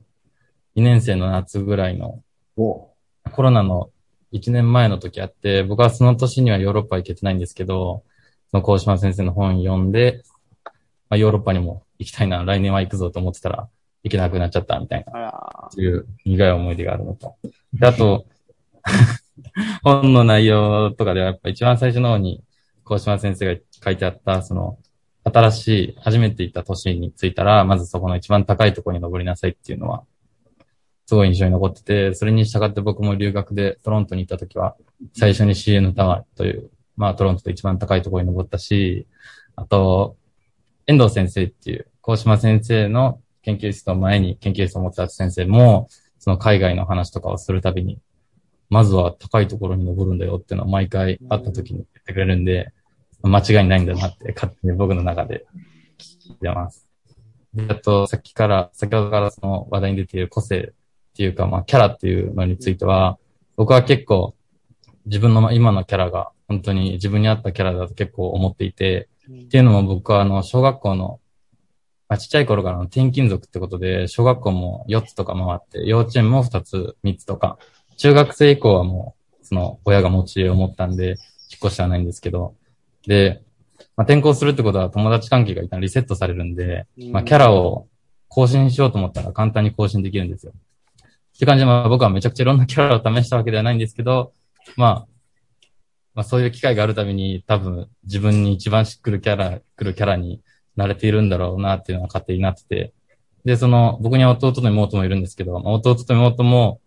2年生の夏ぐらいのお。コロナの1年前の時あって、僕はその年にはヨーロッパ行けてないんですけど、その高島先生の本読んで、まあ、ヨーロッパにも行きたいな、来年は行くぞと思ってたら、行けなくなっちゃったみたいな、あらそういう苦い思い出があるのと。で、あと、本の内容とかではやっぱ一番最初の方に、高島先生が書いてあった、その、新しい、初めて行った都市に着いたら、まずそこの一番高いところに登りなさいっていうのは、すごい印象に残ってて、それに従って僕も留学でトロントに行った時は、最初に CN タワーという、まあトロントで一番高いところに登ったし、あと、遠藤先生っていう、高島先生の研究室の前に研究室を持ってた先生も、その海外の話とかをするたびに、まずは高いところに登るんだよっていうのは毎回会った時に言ってくれるんで、間違いないんだなって勝手に僕の中で聞いてます。で、あと、さっきから、先ほどからその話題に出ている個性っていうか、まあ、キャラっていうのについては、僕は結構、自分の今のキャラが本当に自分に合ったキャラだと結構思っていて、っていうのも僕はあの、小学校の、まあ、ちっちゃい頃からの転勤族ってことで、小学校も4つとか回って、幼稚園も2つ、3つとか、中学生以降はもう、その、親が持ち家を持ったんで、引っ越しはないんですけど、で、まあ、転校するってことは友達関係が一旦リセットされるんで、まあ、キャラを更新しようと思ったら簡単に更新できるんですよ。って感じで、まあ僕はめちゃくちゃいろんなキャラを試したわけではないんですけど、まあ、まあそういう機会があるたびに多分自分に一番しっくるキャラ、来るキャラに慣れているんだろうなっていうのは勝手になってて。で、その、僕には弟と妹もいるんですけど、まあ弟と妹も、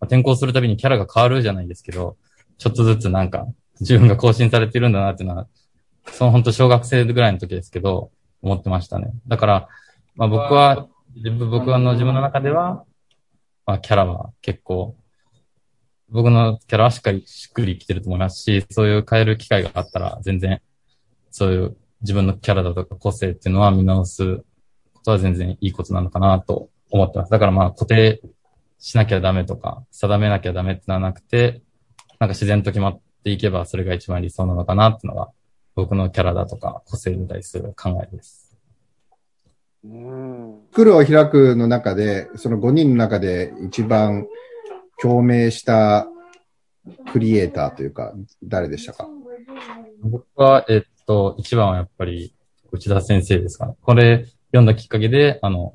まあ、転校するたびにキャラが変わるじゃないですけど、ちょっとずつなんか自分が更新されてるんだなっていうのは、その本当小学生ぐらいの時ですけど、思ってましたね。だから、まあ僕は、自分、僕の自分の中では、まあキャラは結構、僕のキャラはしっかり、しっくりきてると思いますし、そういう変える機会があったら、全然、そういう自分のキャラだとか個性っていうのは見直すことは全然いいことなのかなと思ってます。だからまあ固定しなきゃダメとか、定めなきゃダメってのはなくて、なんか自然と決まっていけばそれが一番理想なのかなっていうのが、僕のキャラだとか個性に対する考えです。うん。袋を開くの中で、その5人の中で一番共鳴したクリエイターというか、誰でしたか僕は、えっと、一番はやっぱり内田先生ですかね。これ読んだきっかけで、あの、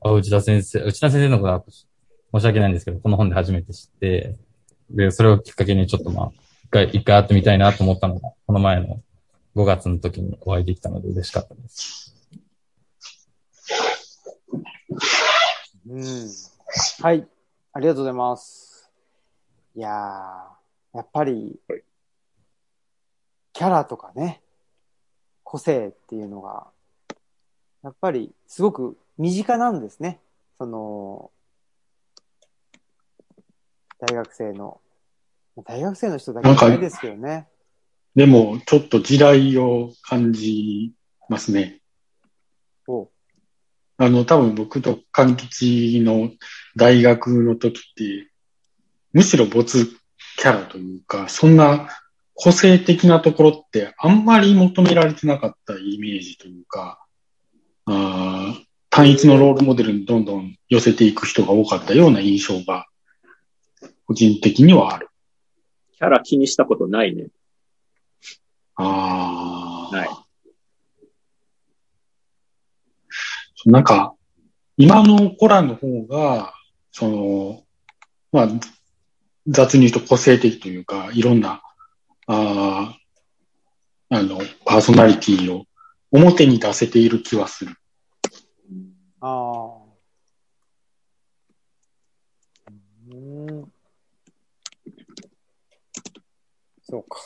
あ内田先生、内田先生のことは申し訳ないんですけど、この本で初めて知って、で、それをきっかけにちょっとまあ、一回、一回会ってみたいなと思ったのが、この前の5月の時にお会いできたので嬉しかったです。うん。はい。ありがとうございます。いやー、やっぱり、キャラとかね、個性っていうのが、やっぱりすごく身近なんですね。その、大学生の、大学生の人だけじゃないですけどね。でも、ちょっと時代を感じますね。おあの、多分僕と柑吉の大学の時って、むしろ没キャラというか、そんな個性的なところってあんまり求められてなかったイメージというか、あー単一のロールモデルにどんどん寄せていく人が多かったような印象が、個人的にはある。キャラ気にしたことないね。ああ。ない。なんか、今の子らの方が、その、まあ、雑に言うと個性的というか、いろんな、ああ、あの、パーソナリティを表に出せている気はする。ああ。うん。そうか。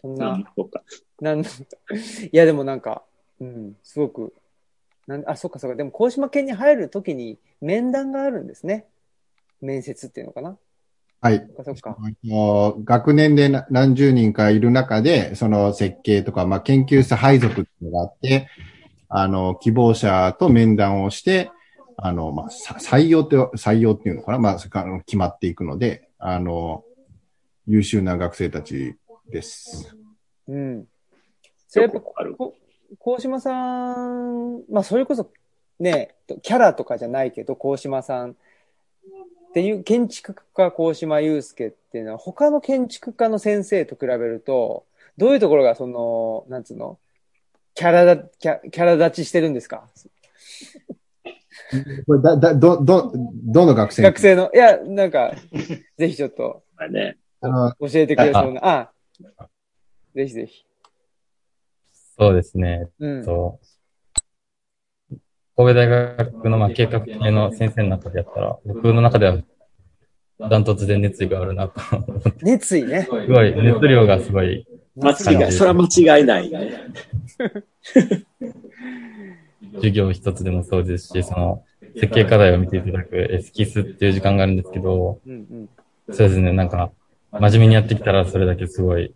そんな、そうか。なん、いやでもなんか、うん、すごく、なんあ、そっかそっか。でも、高島県に入るときに面談があるんですね。面接っていうのかな。はい。そっかそっか。学年でな何十人かいる中で、その設計とか、まあ、研究室配属っていうのがあって、あの、希望者と面談をして、あの、まあ、さ採用って、採用っていうのかなまあ、それからあの決まっていくので、あの、優秀な学生たちです。うん。それやっぱよくあるこ、高島さん、まあそれこそね、キャラとかじゃないけど、高島さんっていう建築家高島祐介っていうのは他の建築家の先生と比べると、どういうところがその、なんつうのキャラだ、キャキャラ立ちしてるんですか？これだ、だ、ど、ど、どの学生？学生の、いや、なんか、ぜひちょっとまあね。教えてくれそうな、あぜひぜひ。そうですね。うん。と、神戸大学のまあ計画系の先生の中でやったら、僕の中ではダントツで熱意があるなと思って。熱意ね。すごい、熱量がすごい、間違い、それは間違いないね。授業一つでもそうですし、その、設計課題を見ていただくエスキスっていう時間があるんですけど、うんうん。そうですね、なんか、真面目にやってきたらそれだけすごい、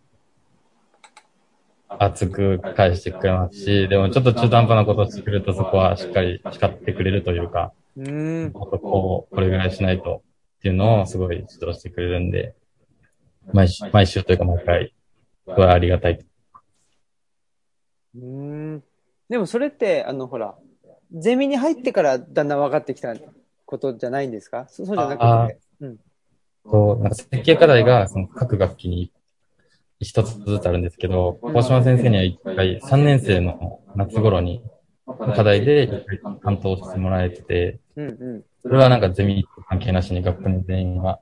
熱く返してくれますし、でもちょっと中途半端なことをしてくれるとそこはしっかり叱ってくれるというか、うーん。こう、これぐらいしないとっていうのをすごい指導してくれるんで、毎週、毎週というか毎回、すごいありがたい。うーん。でもそれって、あの、ほら、ゼミに入ってからだんだん分かってきたことじゃないんですか？そそうじゃなあくて。うん。こう、なんか設計課題がその各学期に一つずつあるんですけど、大島先生には一回3年生の夏頃に課題で一回担当してもらえてて、それはなんかゼミと関係なしに学校の全員が、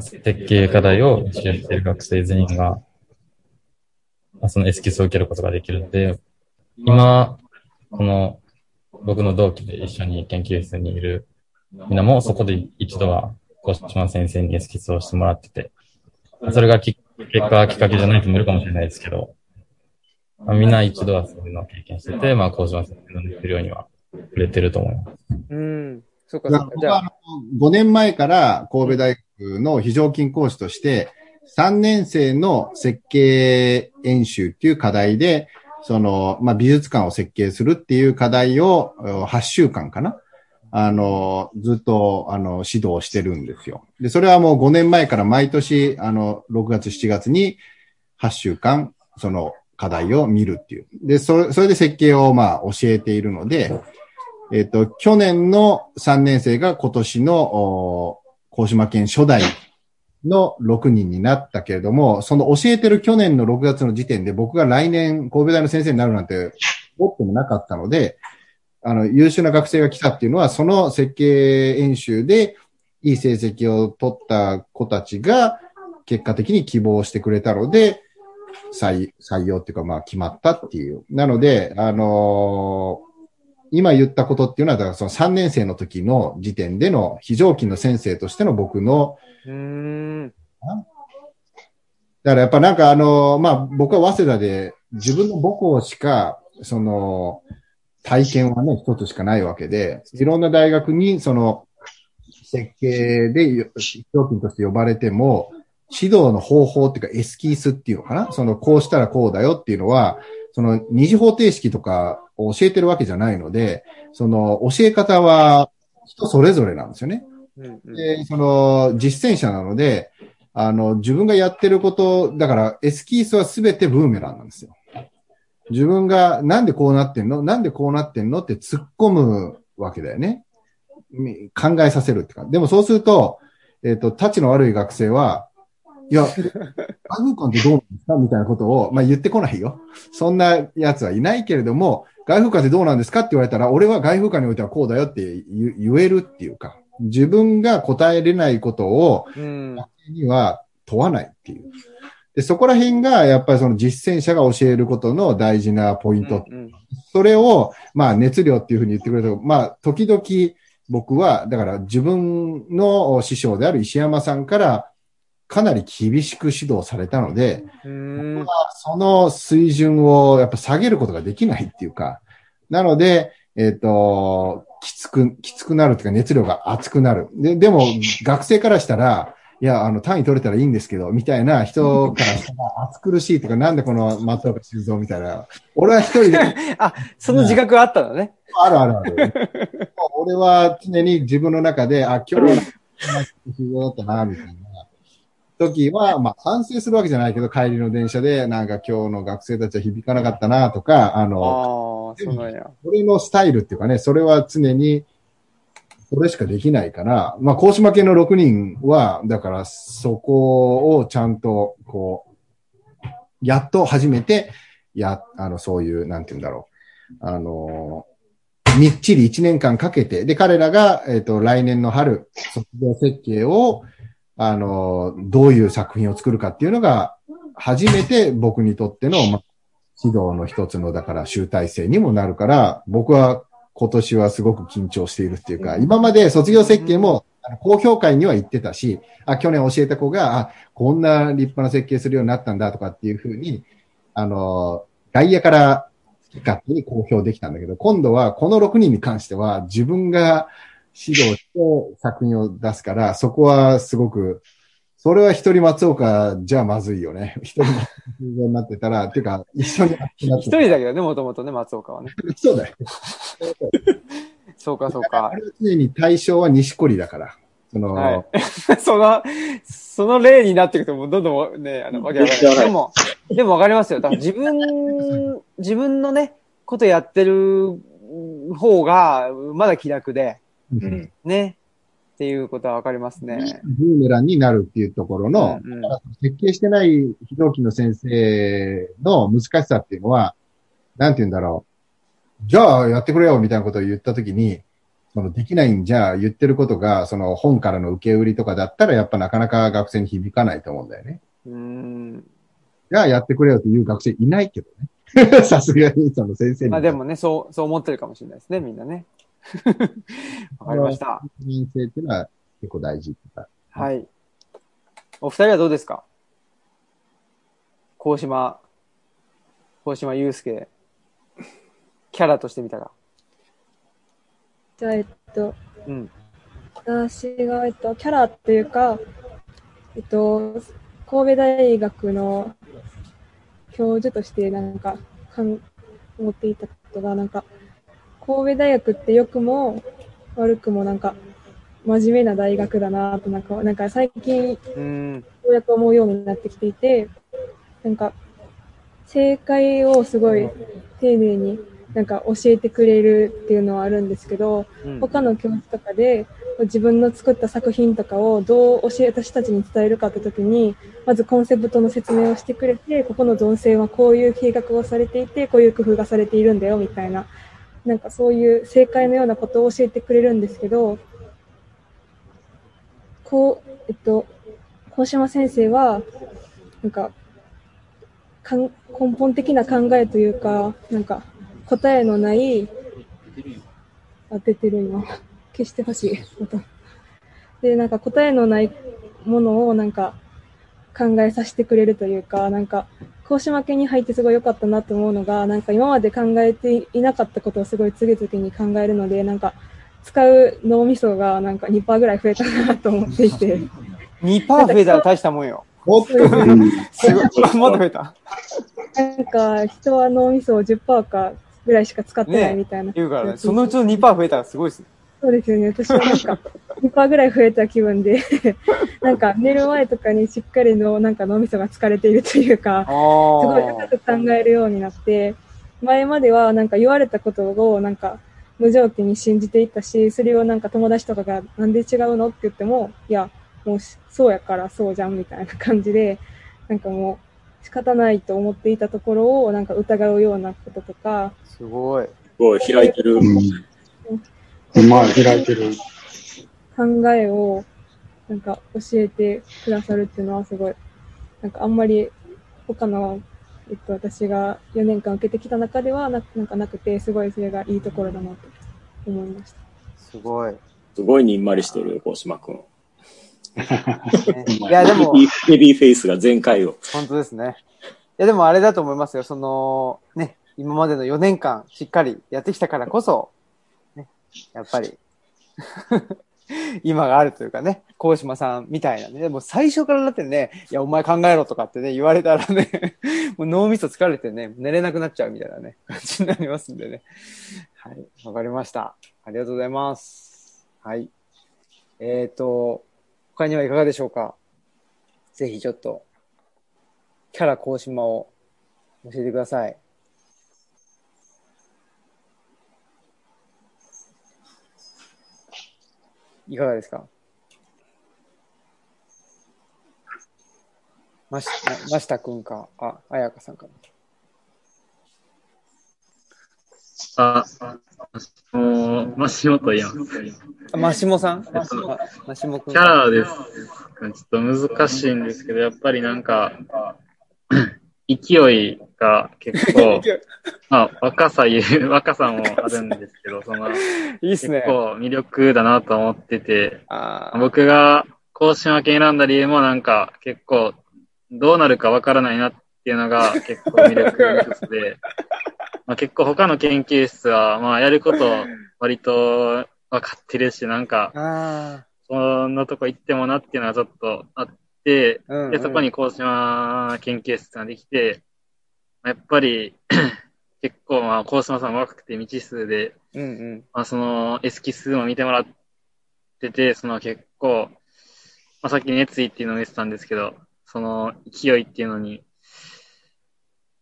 設計課題を一緒にしている学生全員が、まあそのエスキスを受けることができるので、今、この僕の同期で一緒に研究室にいるみんなもそこで一度は小島先生にエスキスをしてもらってて、それがき結果きっかけじゃない人もいるかもしれないですけど、まあ、みんな一度はそういうのを経験してて、まあ、小島先生の言ってるようには触れてると思います。ん。うん。そっかだそっか。じゃあ、から僕はあの5年前から神戸大学の非常勤講師として、3年生の設計演習っていう課題で、その、まあ、美術館を設計するっていう課題をうん8週間かなあの、ずっと、あの、指導してるんですよ。で、それはもう5年前から毎年、あの、6月、7月に8週間、その課題を見るっていう。で、それ、それで設計をまあ教えているので、えっ、と、去年の3年生が今年の、お高島県初代の6人になったけれども、その教えてる去年の6月の時点で僕が来年神戸大の先生になるなんて思ってもなかったので、あの、優秀な学生が来たっていうのは、その設計演習でいい成績を取った子たちが結果的に希望してくれたので、採採用っていうか、まあ決まったっていう。なので、あのー今言ったことっていうのは、だからその3年生の時の時点での非常勤の先生としての僕の、うーん。だからやっぱなんかあのーまあ僕は早稲田で自分の母校しか、その、体験はね、一つしかないわけで、いろんな大学にその、設計で非常勤として呼ばれても、指導の方法っていうかエスキースっていうのかな？その、こうしたらこうだよっていうのは、その二次方程式とかを教えてるわけじゃないので、その教え方は人それぞれなんですよね。で、その実践者なので、あの、自分がやってること、だからエスキースはすべてブーメランなんですよ。自分がなんでこうなってんの？なんでこうなってんの？って突っ込むわけだよね。み考えさせるってか。でもそうすると、えっ、と、立ちの悪い学生は、いや、外風館ってどうなんですか？みたいなことを、まあ言ってこないよ。そんな奴はいないけれども、外風館ってどうなんですか？って言われたら、俺は外風館においてはこうだよって言言えるっていうか、自分が答えれないことを、うん。には問わないっていう。で、そこら辺が、やっぱりその実践者が教えることの大事なポイント。うんそれを、まあ、熱量っていうふうに言ってくれたまあ、時々僕は、だから自分の師匠である石山さんから、かなり厳しく指導されたので、うん。その水準をやっぱ下げることができないっていうか、なので、えっ、と、きつく、きつくなるっていうか熱量が熱くなる。で、でも学生からしたら、いや、あの、単位取れたらいいんですけど、みたいな人からしたら 熱苦しいっていうか、なんでこの松岡修造みたいな。俺は一人で、あ、その自覚があったのね。あるあるある。俺は常に自分の中で、あ、今日は、修造だったな、みたいな。時は、まあ、反省するわけじゃないけど、帰りの電車で、なんか今日の学生たちは響かなかったな、とか、あああの、ー、そうなんや。俺のスタイルっていうかね、それは常に、それしかできないから、まあ、高島系の6人は、だから、そこをちゃんと、こう、やっと初めて、や、あの、そういう、なんて言うんだろう。あの、みっちり1年間かけて、で、彼らが、えっ、と、来年の春、卒業設計を、あの、どういう作品を作るかっていうのが、初めて僕にとっての、まあ、指導の一つの、だから集大成にもなるから、僕は今年はすごく緊張しているっていうか、今まで卒業設計も、高評価には行ってたし、あ、去年教えた子が、あ、こんな立派な設計するようになったんだとかっていうふうに、あの、外野から好き勝手に公表できたんだけど、今度はこの6人に関しては自分が指導して作品を出すから、そこはすごく、それは一人松岡じゃまずいよね。一人松岡になってたら、っていうか、一緒に一人だけどね、もともとね、松岡はね。そうだよ。そうか、そうかあ。れは常に対象は西堀だから。その、はい。その、その例になっていくと、もうどんどんね、あの、わけわかんない。でも、でもわかりますよ。だから自分、自分のね、ことやってる方が、まだ気楽で、うん。ね。っていうことはわかりますね。ブーメランになるっていうところの、うんうん設計してない非同期の先生の難しさっていうのは、なんて言うんだろう。じゃあやってくれよみたいなことを言ったときに、そのできないんじゃ言ってることが、その本からの受け売りとかだったらやっぱなかなか学生に響かないと思うんだよね。うーん。じゃあやってくれよという学生いないけどね。さすがにその先生に。まあでもね、そう、そう思ってるかもしれないですね、みんなね。わかりました。人生っていうのは結構大事。はい。お二人はどうですか？高島、高島祐介、キャラとしてみたら。じゃあ、えっと、うん。私が、えっと、キャラっていうか、えっと、神戸大学の教授としてなんか、かん思っていたことが、なんか、神戸大学って良くも悪くもなんか、真面目な大学だなと、なんか、なんか最近、ようやく思うようになってきていて、なんか、正解をすごい丁寧になんか教えてくれるっていうのはあるんですけど、うん。他の教室とかで自分の作った作品とかをどう教え私たちに伝えるかって時にまずコンセプトの説明をしてくれてここの動線はこういう計画をされていてこういう工夫がされているんだよみたいななんかそういう正解のようなことを教えてくれるんですけどこうえっと高島先生はなんかかん根本的な考えというかなんか答えのないあ、出てる今。消してほしい。またで、なんか答えのないものをなんか考えさせてくれるというか、なんか、高島家に入ってすごい良かったなと思うのが、なんか今まで考えていなかったことをすごい次々に考えるので、なんか、使う脳みそがなんか2%ぐらい増えたなと思っていて。2%増えたら大したもんよ。もっと増えた。なんか、人は脳みそを10%かぐらいしか使ってないみたいな。言うからね、そのうちの2%増えたらすごいですね。そうですよね。私はなんか、2%ぐらい増えた気分で、なんか寝る前とかにしっかりの、なんか脳みそが疲れているというか、あすごいあ。深く考えるようになって、前まではなんか言われたことをなんか無条件に信じていったし、それをなんか友達とかがなんで違うのって言っても、いや、もうしそうやからそうじゃんみたいな感じで、なんかもう仕方ないと思っていたところをなんか疑うようなこととか、すごい。すごい開いてる。うん。まあ、開いてる。考えをなんか教えてくださるっていうのはすごい、なんかあんまり他の、えっと、私が4年間受けてきた中ではななんかなくて、すごいそれがいいところだなと思いました。すごい。すごいにんまりしてる、大島くん。ねいや、でも、ヘビーフェイスが全開を。本当ですね。いや、でもあれだと思いますよ。その、ね、今までの4年間しっかりやってきたからこそ、ね、やっぱり、今があるというかね、高島さんみたいなね。でも最初からだってね、いや、お前考えろとかってね、言われたらね、もう脳みそ疲れてね、寝れなくなっちゃうみたいなね、感じになりますんでね。はい、わかりました。ありがとうございます。はい。えっ、と、他にはいかがでしょうか？ぜひちょっと、キャラ高島を教えてください。いかがですか？まし、まましたくんか、あ、あやかさんかな。あ、もう、マシモと言います。あ、ましもさん？くん。キャラです。ちょっと難しいんですけど、やっぱりなんか、勢いが結構、まあ、若さ言う、若さもあるんですけど、その、いいっすね。結構魅力だなと思ってて、僕が甲子園選んだ理由もなんか結構どうなるかわからないなっていうのが結構魅力の一つで、まあ、結構他の研究室はまあやること割と分かってるし、なんか、あそんなとこ行ってもなっていうのはちょっとあっ。うん、うん。で、そこに高島研究室ができて、やっぱり、結構、まあ、高島さんも若くて未知数で、うんうん。まあ、その、エスキスも見てもらってて、その結構、まあ、さっき熱意っていうのを見てたんですけど、その勢いっていうのに、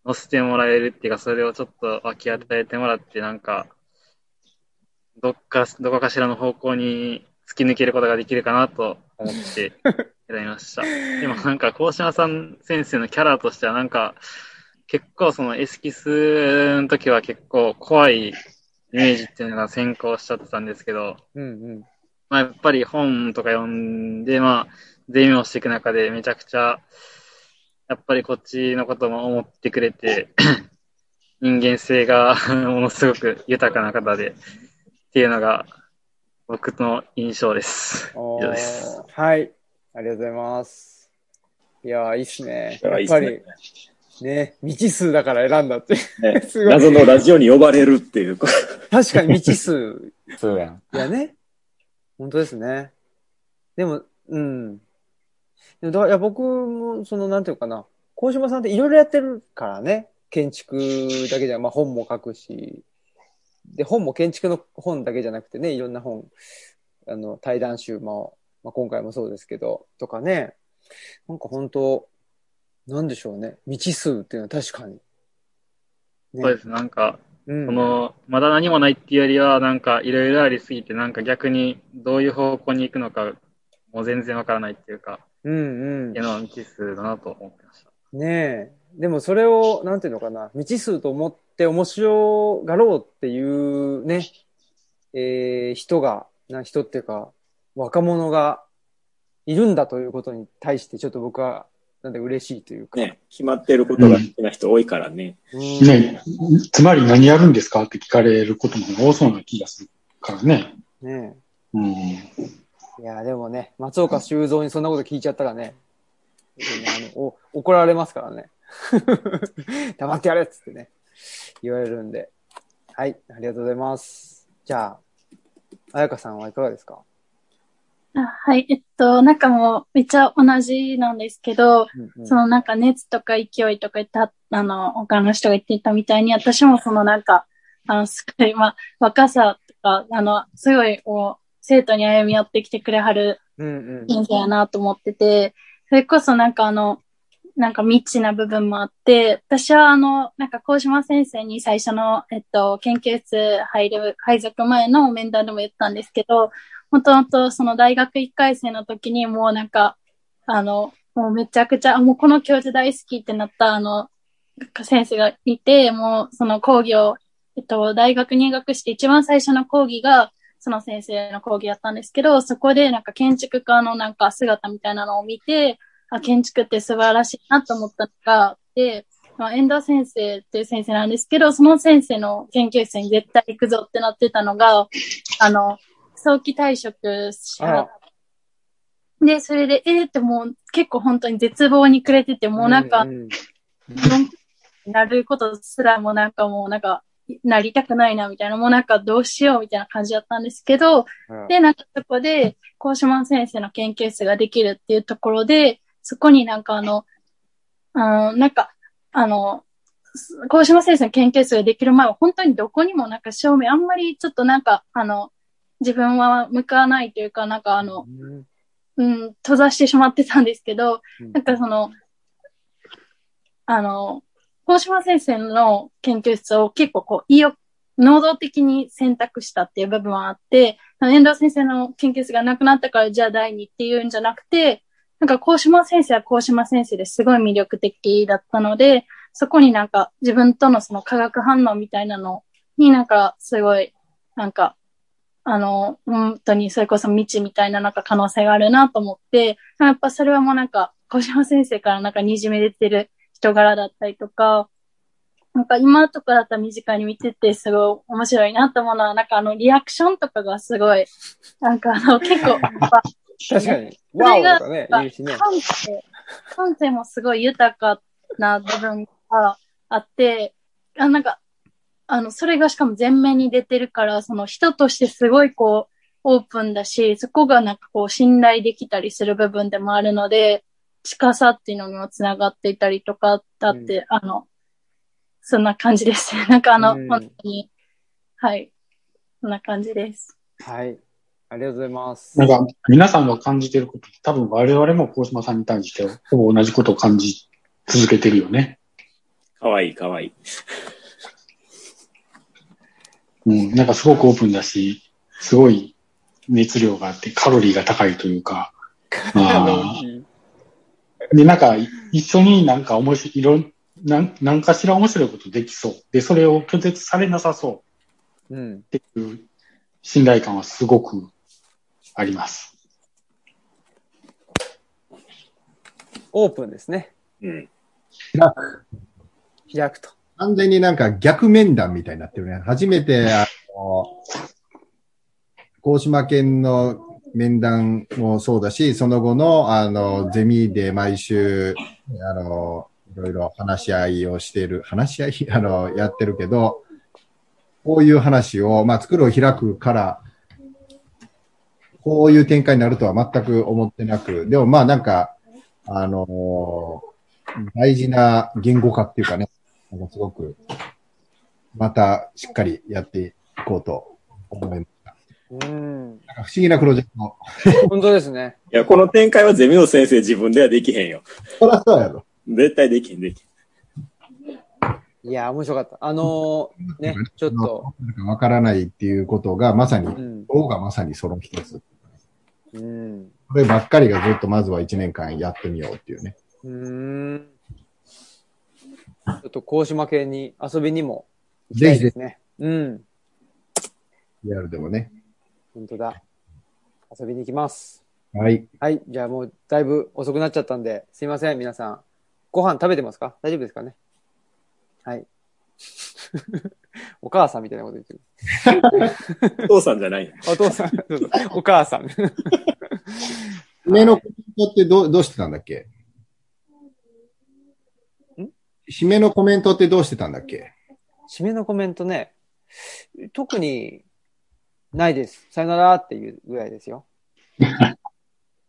乗せてもらえるっていうか、それをちょっと分け与えてもらって、なんか、どっか、どこかしらの方向に突き抜けることができるかなと思って選びました。でもなんか、高島さん先生のキャラとしてはなんか、結構そのエスキスの時は結構怖いイメージっていうのが先行しちゃってたんですけど、うんうん。まあやっぱり本とか読んで、まあ、ゼミをしていく中でめちゃくちゃ、やっぱりこっちのことも思ってくれて、人間性が ものすごく豊かな方で、っていうのが僕の印象です。お以上です。ーはい。ありがとうございます。いやー、いいっすね。いややっぱり、ね、未知数だから選んだって。ね すごい。謎のラジオに呼ばれるっていう。確かに未知数。そうやん。いやね。本当ですね。でも、うん。でもだからいや僕も、その、なんていうかな。鴻島さんっていろいろやってるからね。建築だけじゃ、まあ本も書くし。で、本も建築の本だけじゃなくてね、いろんな本、あの、対談集も、まあ今回もそうですけど、とかね。なんか本当なんでしょうね。未知数っていうのは確かに。ねそうです。なんか、うん。その、まだ何もないっていうよりは、なんかいろいろありすぎて、なんか逆にどういう方向に行くのか、もう全然わからないっていうか、うんうんっていうのは未知数だなと思ってました。ねえ。でもそれを、なんていうのかな、未知数と思って面白がろうっていうね、えー人が、な人っていうか、若者がいるんだということに対して、ちょっと僕は、なんで嬉しいというか。ね、決まってることが好きな人多いからね。うんね、つまり何やるんですかって聞かれることも多そうな気がするからね。ねうん。え。いや、でもね、松岡修造にそんなこと聞いちゃったらね、あのお怒られますからね。黙ってやれっつってね、言われるんで。はい、ありがとうございます。じゃあ、彩香さんはいかがですか？あはい。えっと、なんかもうめっちゃ同じなんですけど、うんうんそのなんか熱とか勢いとか言った、あの、他の人が言ってたみたいに、私もそのなんか、あの、すごい、まあ、若さとか、あの、すごい、こう、生徒に歩み寄ってきてくれはるうんうん。先生やなと思ってて、それこそなんかあの、なんか未知な部分もあって、私はあの、なんか高島先生に最初の、えっと、研究室入る、配属前の面談でも言ったんですけど、もともとその大学1回生の時にもうなんか、あの、もうめちゃくちゃ、もうこの教授大好きってなったあの、先生がいて、もうその講義を、えっと、大学入学して一番最初の講義が、その先生の講義やったんですけど、そこでなんか建築家のなんか姿みたいなのを見て、あ、建築って素晴らしいなと思ったのがあって、まあ、遠藤先生っていう先生なんですけど、その先生の研究室に絶対行くぞってなってたのが、あの、早期退職しはっで、それで、えーってもう結構本当に絶望に暮れてて、もうなんか、うんうん。なることすらもなんかもうなんか、なりたくないなみたいな、もうなんかどうしようみたいな感じだったんですけど、うんで、なんかそこで、高島先生の研究室ができるっていうところで、そこになんかあの、あの、なんか、あの、高島先生の研究室ができる前は本当にどこにもなんか照明あんまりちょっとなんか、あの、自分は向かないというか、なんかあの、うん、閉ざしてしまってたんですけど、うん。なんかその、あの、大島先生の研究室を結構こう、意欲、能動的に選択したっていう部分はあって、遠藤先生の研究室がなくなったからじゃあ第二っていうんじゃなくて、なんか高島先生は高島先生ですごい魅力的だったので、そこになんか自分とのその化学反応みたいなのになんかすごい、なんか、あの、本当にそれこそ未知みたいななんか可能性があるなと思って、やっぱそれはもうなんか、小島先生からなんか滲み出てる人柄だったりとか、なんか今とかだったら身近に見ててすごい面白いなと思うのは、なんかあのリアクションとかがすごい、なんかあの結構、確かに。ワオとかね、言うしね。感性、感性もすごい豊かな部分があって、あなんか、あの、それがしかも前面に出てるから、その人としてすごいこう、オープンだし、そこがなんかこう信頼できたりする部分でもあるので、近さっていうのにもつながっていたりとか、だって、あの、そんな感じです。なんかあの、うん本当に、はい。そんな感じです。はい。ありがとうございます。なんか、皆さんが感じてること、多分我々も高島さんに対して、ほぼ同じことを感じ続けてるよね。かわいいかわいい。うん、なんかすごくオープンだし、すごい熱量があって、カロリーが高いというか、まあ、で、なんか、い一緒になんか面白い、いろん、なん、なんかしら面白いことできそう。で、それを拒絶されなさそううん。っていう信頼感はすごくあります。オープンですね。うん。開く。開くと。完全になんか逆面談みたいになってるね。初めて、あの、高島県の面談もそうだし、その後の、あの、ゼミで毎週、あの、いろいろ話し合いをしている、話し合い、あの、やってるけど、こういう話を、まあ、作るを開くから、こういう展開になるとは全く思ってなく、でもまあなんか、あの大事な言語化っていうかね、なんかすごく、またしっかりやっていこうと思いました。うん。なんか不思議なプロジェクト。本当ですね。いや、この展開はゼミの先生自分ではできへんよ。そらそうやろ。絶対できへん、できいや、面白かった。あのーね、ちょっと、なんかわからないっていうことがまさに、うん。がまさにその一つ。うん。こればっかりがずっとまずは一年間やってみようっていうね。うーん。ちょっと、高島県に遊びにも行きたいですね。うん。リアルでもね。本当だ。遊びに行きます。はい。はい。じゃあもう、だいぶ遅くなっちゃったんで、すいません、皆さん。ご飯食べてますか？大丈夫ですかね？はい。お母さんみたいなこと言ってる。る。お父さんじゃない。お父さん、そうそうお母さん。締めのコメントってどうどうしてたんだっけ？ん？締めのコメントってどうしてたんだっけ？締めのコメントね、特にないです。さよならっていうぐらいですよ。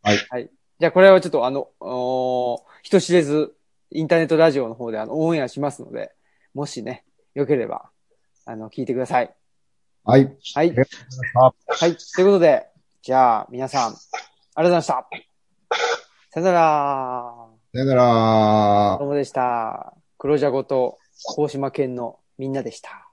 はい。はい。じゃあこれはちょっとあの、おー人知れず、インターネットラジオの方であの、オンエアしますので、もしね、よければ、あの、聞いてください。はい。はい。はい。ということで、じゃあ、皆さん、ありがとうございました。さよなら。さよならどうもでした。黒ジャゴと、高島県のみんなでした。